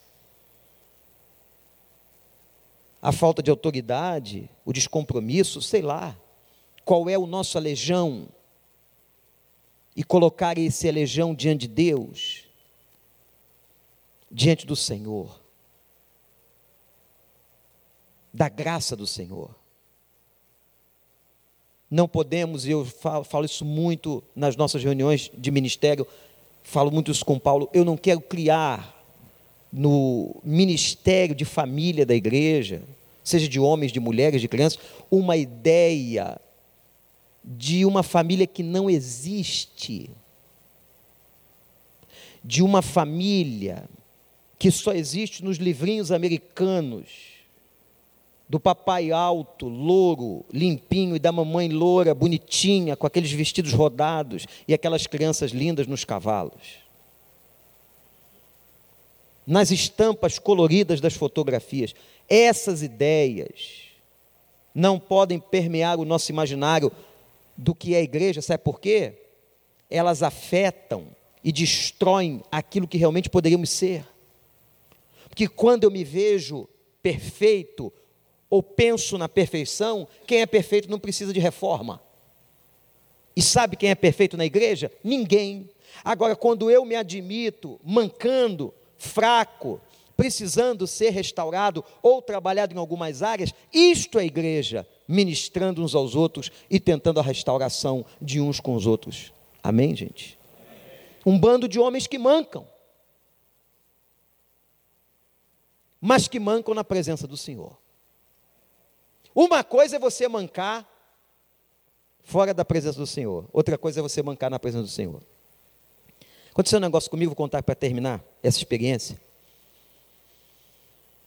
A: a falta de autoridade, o descompromisso, sei lá, qual é o nosso aleijão, e colocar esse aleijão diante de Deus, diante do Senhor, da graça do Senhor. Não podemos, e eu falo, falo, isso muito nas nossas reuniões de ministério, falo muito isso com Paulo, eu não quero criar no ministério de família da igreja, seja de homens, de mulheres, de crianças, uma ideia de uma família que não existe, de uma família que só existe nos livrinhos americanos, do papai alto, louro, limpinho, e da mamãe loura, bonitinha, com aqueles vestidos rodados e aquelas crianças lindas nos cavalos nas estampas coloridas das fotografias. Essas ideias não podem permear o nosso imaginário do que é a igreja, sabe por quê? Elas afetam e destroem aquilo que realmente poderíamos ser. Porque quando eu me vejo perfeito ou penso na perfeição, quem é perfeito não precisa de reforma. E sabe quem é perfeito na igreja? Ninguém. Agora, quando eu me admito mancando, fraco, precisando ser restaurado ou trabalhado em algumas áreas, isto é igreja, ministrando uns aos outros e tentando a restauração de uns com os outros. Amém, gente? Um bando de homens que mancam, mas que mancam na presença do Senhor. Uma coisa é você mancar fora da presença do Senhor, outra coisa é você mancar na presença do Senhor. Aconteceu um negócio comigo, vou contar para terminar essa experiência.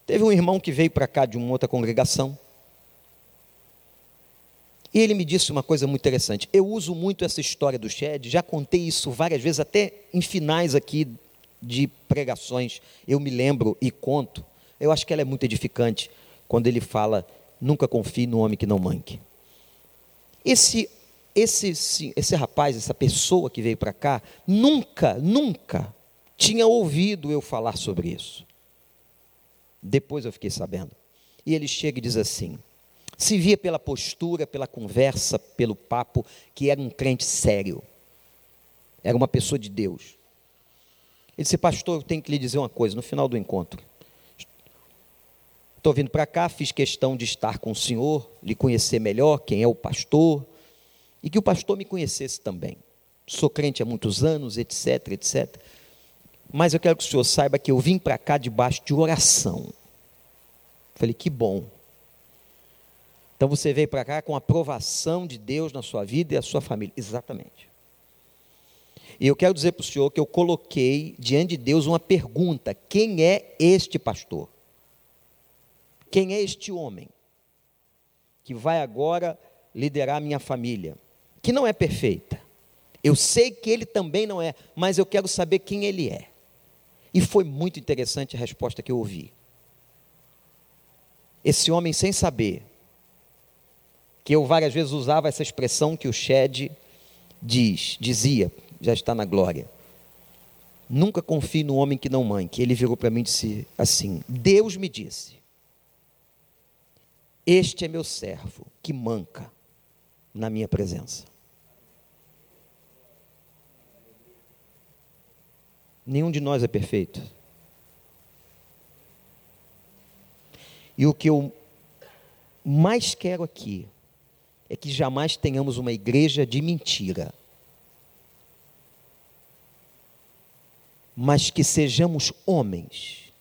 A: Teve um irmão que veio para cá de uma outra congregação. E ele me disse uma coisa muito interessante. Eu uso muito essa história do Shed, já contei isso várias vezes, até em finais aqui de pregações. Eu me lembro e conto. Eu acho que ela é muito edificante quando ele fala: nunca confie no homem que não manque. Esse esse, esse rapaz, essa pessoa que veio para cá, nunca, nunca tinha ouvido eu falar sobre isso. Depois eu fiquei sabendo. E ele chega e diz assim: se via pela postura, pela conversa, pelo papo, que era um crente sério, era uma pessoa de Deus. Ele disse: Pastor, eu tenho que lhe dizer uma coisa no final do encontro. Estou vindo para cá, fiz questão de estar com o senhor, lhe conhecer melhor, quem é o pastor, e que o pastor me conhecesse também. Sou crente há muitos anos, etc, etc. Mas eu quero que o senhor saiba que eu vim para cá debaixo de oração. Falei, que bom. Então você veio para cá com a aprovação de Deus na sua vida e a sua família. Exatamente. E eu quero dizer para o senhor que eu coloquei diante de Deus uma pergunta: quem é este pastor? Quem é este homem que vai agora liderar minha família? Que não é perfeita. Eu sei que ele também não é, mas eu quero saber quem ele é. E foi muito interessante a resposta que eu ouvi. Esse homem, sem saber, que eu várias vezes usava essa expressão que o Shed diz, dizia, já está na glória. Nunca confie no homem que não manque. Ele virou para mim e disse assim: Deus me disse, este é meu servo que manca na minha presença. Nenhum de nós é perfeito. E o que eu mais quero aqui é que jamais tenhamos uma igreja de mentira. Mas que sejamos homens.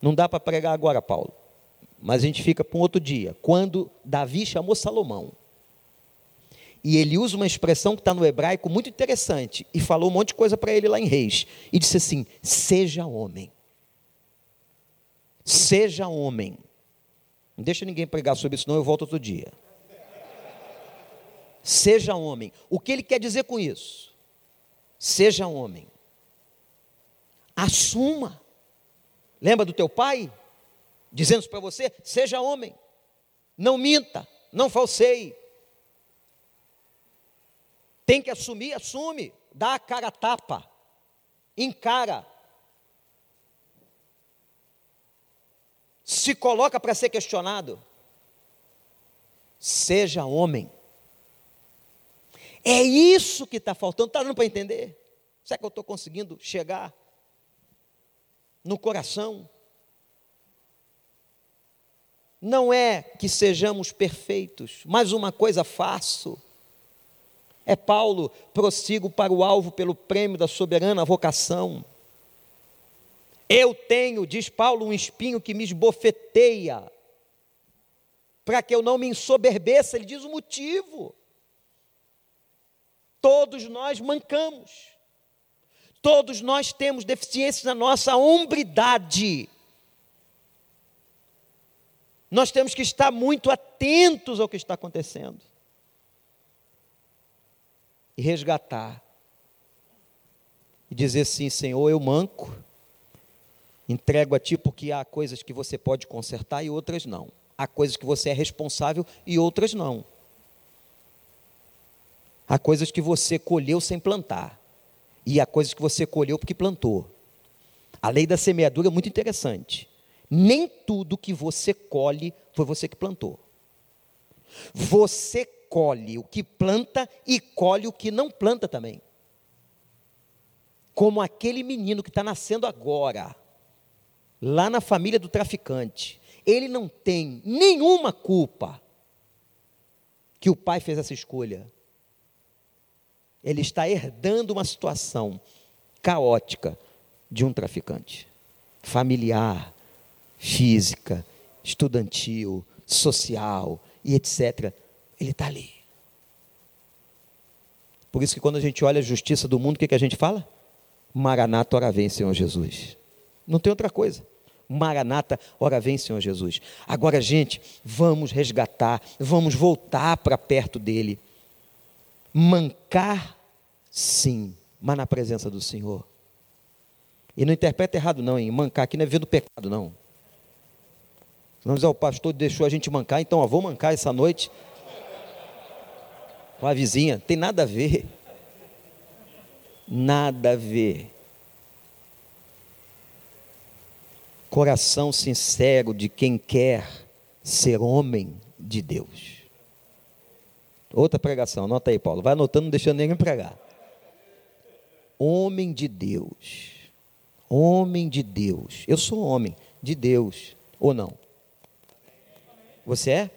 A: Não dá para pregar agora, Paulo. Mas a gente fica para um outro dia. Quando Davi chamou Salomão. E ele usa uma expressão que está no hebraico muito interessante. E falou um monte de coisa para ele lá em Reis. E disse assim: Seja homem. Seja homem. Não deixa ninguém pregar sobre isso, não, eu volto outro dia. Seja homem. O que ele quer dizer com isso? Seja homem. Assuma. Lembra do teu pai? Dizendo para você: seja homem. Não minta, não falseie. Tem que assumir, assume. Dá a cara a tapa. Encara. Se coloca para ser questionado. Seja homem. É isso que está faltando. Está dando para entender? Será que eu estou conseguindo chegar no coração? Não é que sejamos perfeitos, mas uma coisa faço. É Paulo, prossigo para o alvo pelo prêmio da soberana vocação. Eu tenho, diz Paulo, um espinho que me esbofeteia, para que eu não me ensoberbeça. Ele diz o motivo. Todos nós mancamos. Todos nós temos deficiências na nossa hombridade. Nós temos que estar muito atentos ao que está acontecendo e resgatar e dizer assim: Senhor, eu manco, entrego a Ti porque há coisas que você pode consertar e outras não. Há coisas que você é responsável e outras não. Há coisas que você colheu sem plantar. E há coisas que você colheu porque plantou. A lei da semeadura é muito interessante. Nem tudo que você colhe foi você que plantou. Você colhe o que planta e colhe o que não planta também. Como aquele menino que está nascendo agora, lá na família do traficante. Ele não tem nenhuma culpa que o pai fez essa escolha. Ele está herdando uma situação caótica de um traficante, familiar, física, estudantil, social e etc. Ele está ali. Por isso que quando a gente olha a justiça do mundo, o que, que a gente fala? Maranata, ora vem, Senhor Jesus. Não tem outra coisa. Maranata, ora vem, Senhor Jesus. Agora, gente, vamos resgatar, vamos voltar para perto dele. Mancar, sim, mas na presença do Senhor. E não interpreta errado, não, hein? Mancar aqui não é ver do pecado, não. Não dizer, o pastor deixou a gente mancar, então, ó, vou mancar essa noite com a vizinha. Tem nada a ver. Nada a ver. Coração sincero de quem quer ser homem de Deus. Outra pregação, anota aí, Paulo. Vai anotando, não deixando ninguém pregar. Homem de Deus. Homem de Deus. Eu sou homem de Deus, ou não? Você é?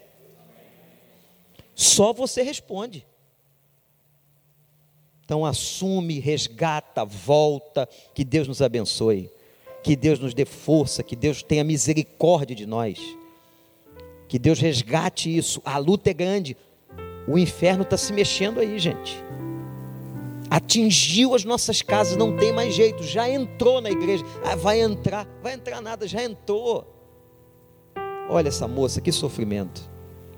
A: Só você responde. Então assume, resgata, volta, que Deus nos abençoe, que Deus nos dê força, que Deus tenha misericórdia de nós, que Deus resgate isso. A luta é grande, o inferno está se mexendo aí, gente. Atingiu as nossas casas, não tem mais jeito. Já entrou na igreja. Ah, vai entrar, vai entrar nada, já entrou. Olha essa moça, que sofrimento.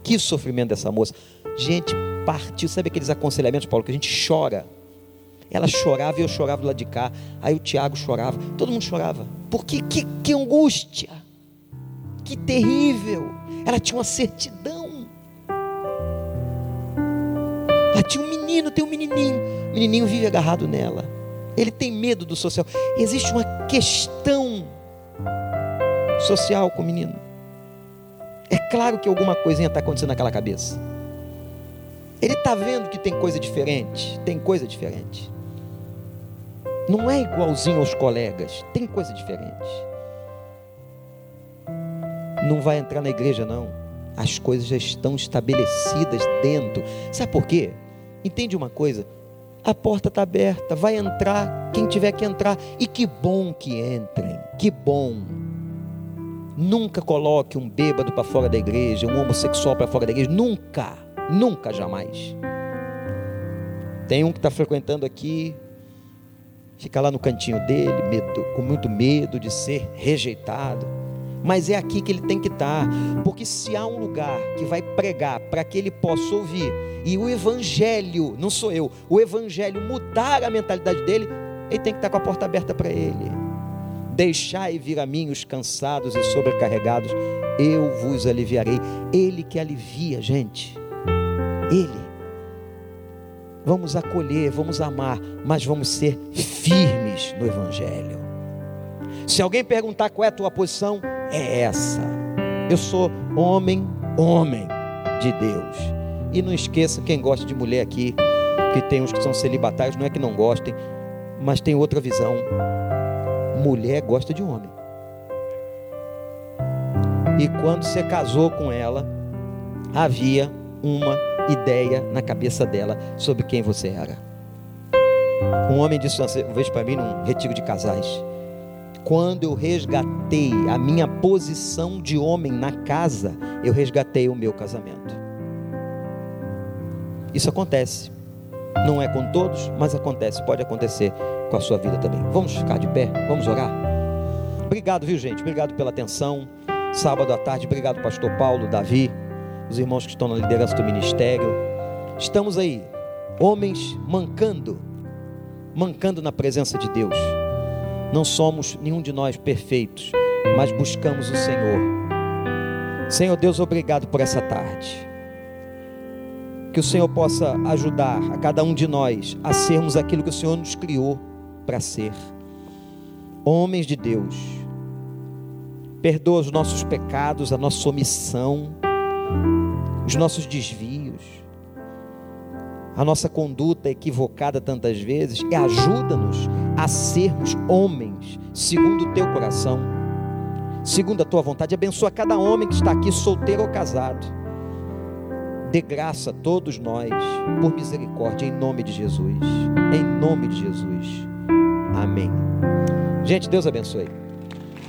A: Que sofrimento dessa moça. Gente, partiu. Sabe aqueles aconselhamentos, Paulo, que a gente chora. Ela chorava e eu chorava do lado de cá. Aí o Tiago chorava. Todo mundo chorava. Porque que, que angústia. Que terrível. Ela tinha uma certidão ela tinha um menino, tem um menininho. O menininho vive agarrado nela. Ele tem medo do social. Existe uma questão social com o menino. É claro que alguma coisinha está acontecendo naquela cabeça. Ele está vendo que tem coisa diferente. Tem coisa diferente. Não é igualzinho aos colegas. Tem coisa diferente. Não vai entrar na igreja, não. as coisas já estão estabelecidas dentro. Sabe por quê? Entende uma coisa? A porta está aberta, vai entrar quem tiver que entrar. E que bom que entrem, que bom. Nunca coloque um bêbado para fora da igreja, um homossexual para fora da igreja. Nunca, nunca, jamais. Tem um que está frequentando aqui, fica lá no cantinho dele, medo, com muito medo de ser rejeitado. Mas é aqui que ele tem que estar, porque se há um lugar que vai pregar para que ele possa ouvir, e o evangelho, não sou eu, o evangelho mudar a mentalidade dele, ele tem que estar com a porta aberta para ele. Deixai vir a mim os cansados e sobrecarregados, eu vos aliviarei. Ele que alivia, gente. Ele. Vamos acolher, vamos amar, mas vamos ser firmes no Evangelho. Se alguém perguntar qual é a tua posição, é essa. Eu sou homem, homem de Deus. E não esqueça, quem gosta de mulher aqui, que tem uns que são celibatários, não é que não gostem, mas tem outra visão. Mulher gosta de homem. E quando você casou com ela, havia uma ideia na cabeça dela sobre quem você era. Um homem disse uma vez para mim num retiro de casais: quando eu resgatei a minha posição de homem na casa, eu resgatei o meu casamento. Isso acontece. Não é com todos, mas acontece. Pode acontecer com a sua vida também. Vamos ficar de pé? Vamos orar? Obrigado, viu, gente? Obrigado pela atenção. Sábado à tarde, obrigado, Pastor Paulo, Davi os irmãos que estão na liderança do ministério. Estamos aí, homens mancando, mancando na presença de Deus. Não somos nenhum de nós perfeitos, mas buscamos o Senhor. Senhor Deus, obrigado por essa tarde. Que o Senhor possa ajudar a cada um de nós a sermos aquilo que o Senhor nos criou para ser. Homens de Deus. Perdoa os nossos pecados, a nossa omissão os nossos desvios, a nossa conduta equivocada tantas vezes, e ajuda-nos a sermos homens segundo o teu coração, segundo a tua vontade. Abençoa cada homem que está aqui, solteiro ou casado. Dê graça a todos nós, por misericórdia, em nome de Jesus. Em nome de Jesus. Amém. Gente, Deus abençoe.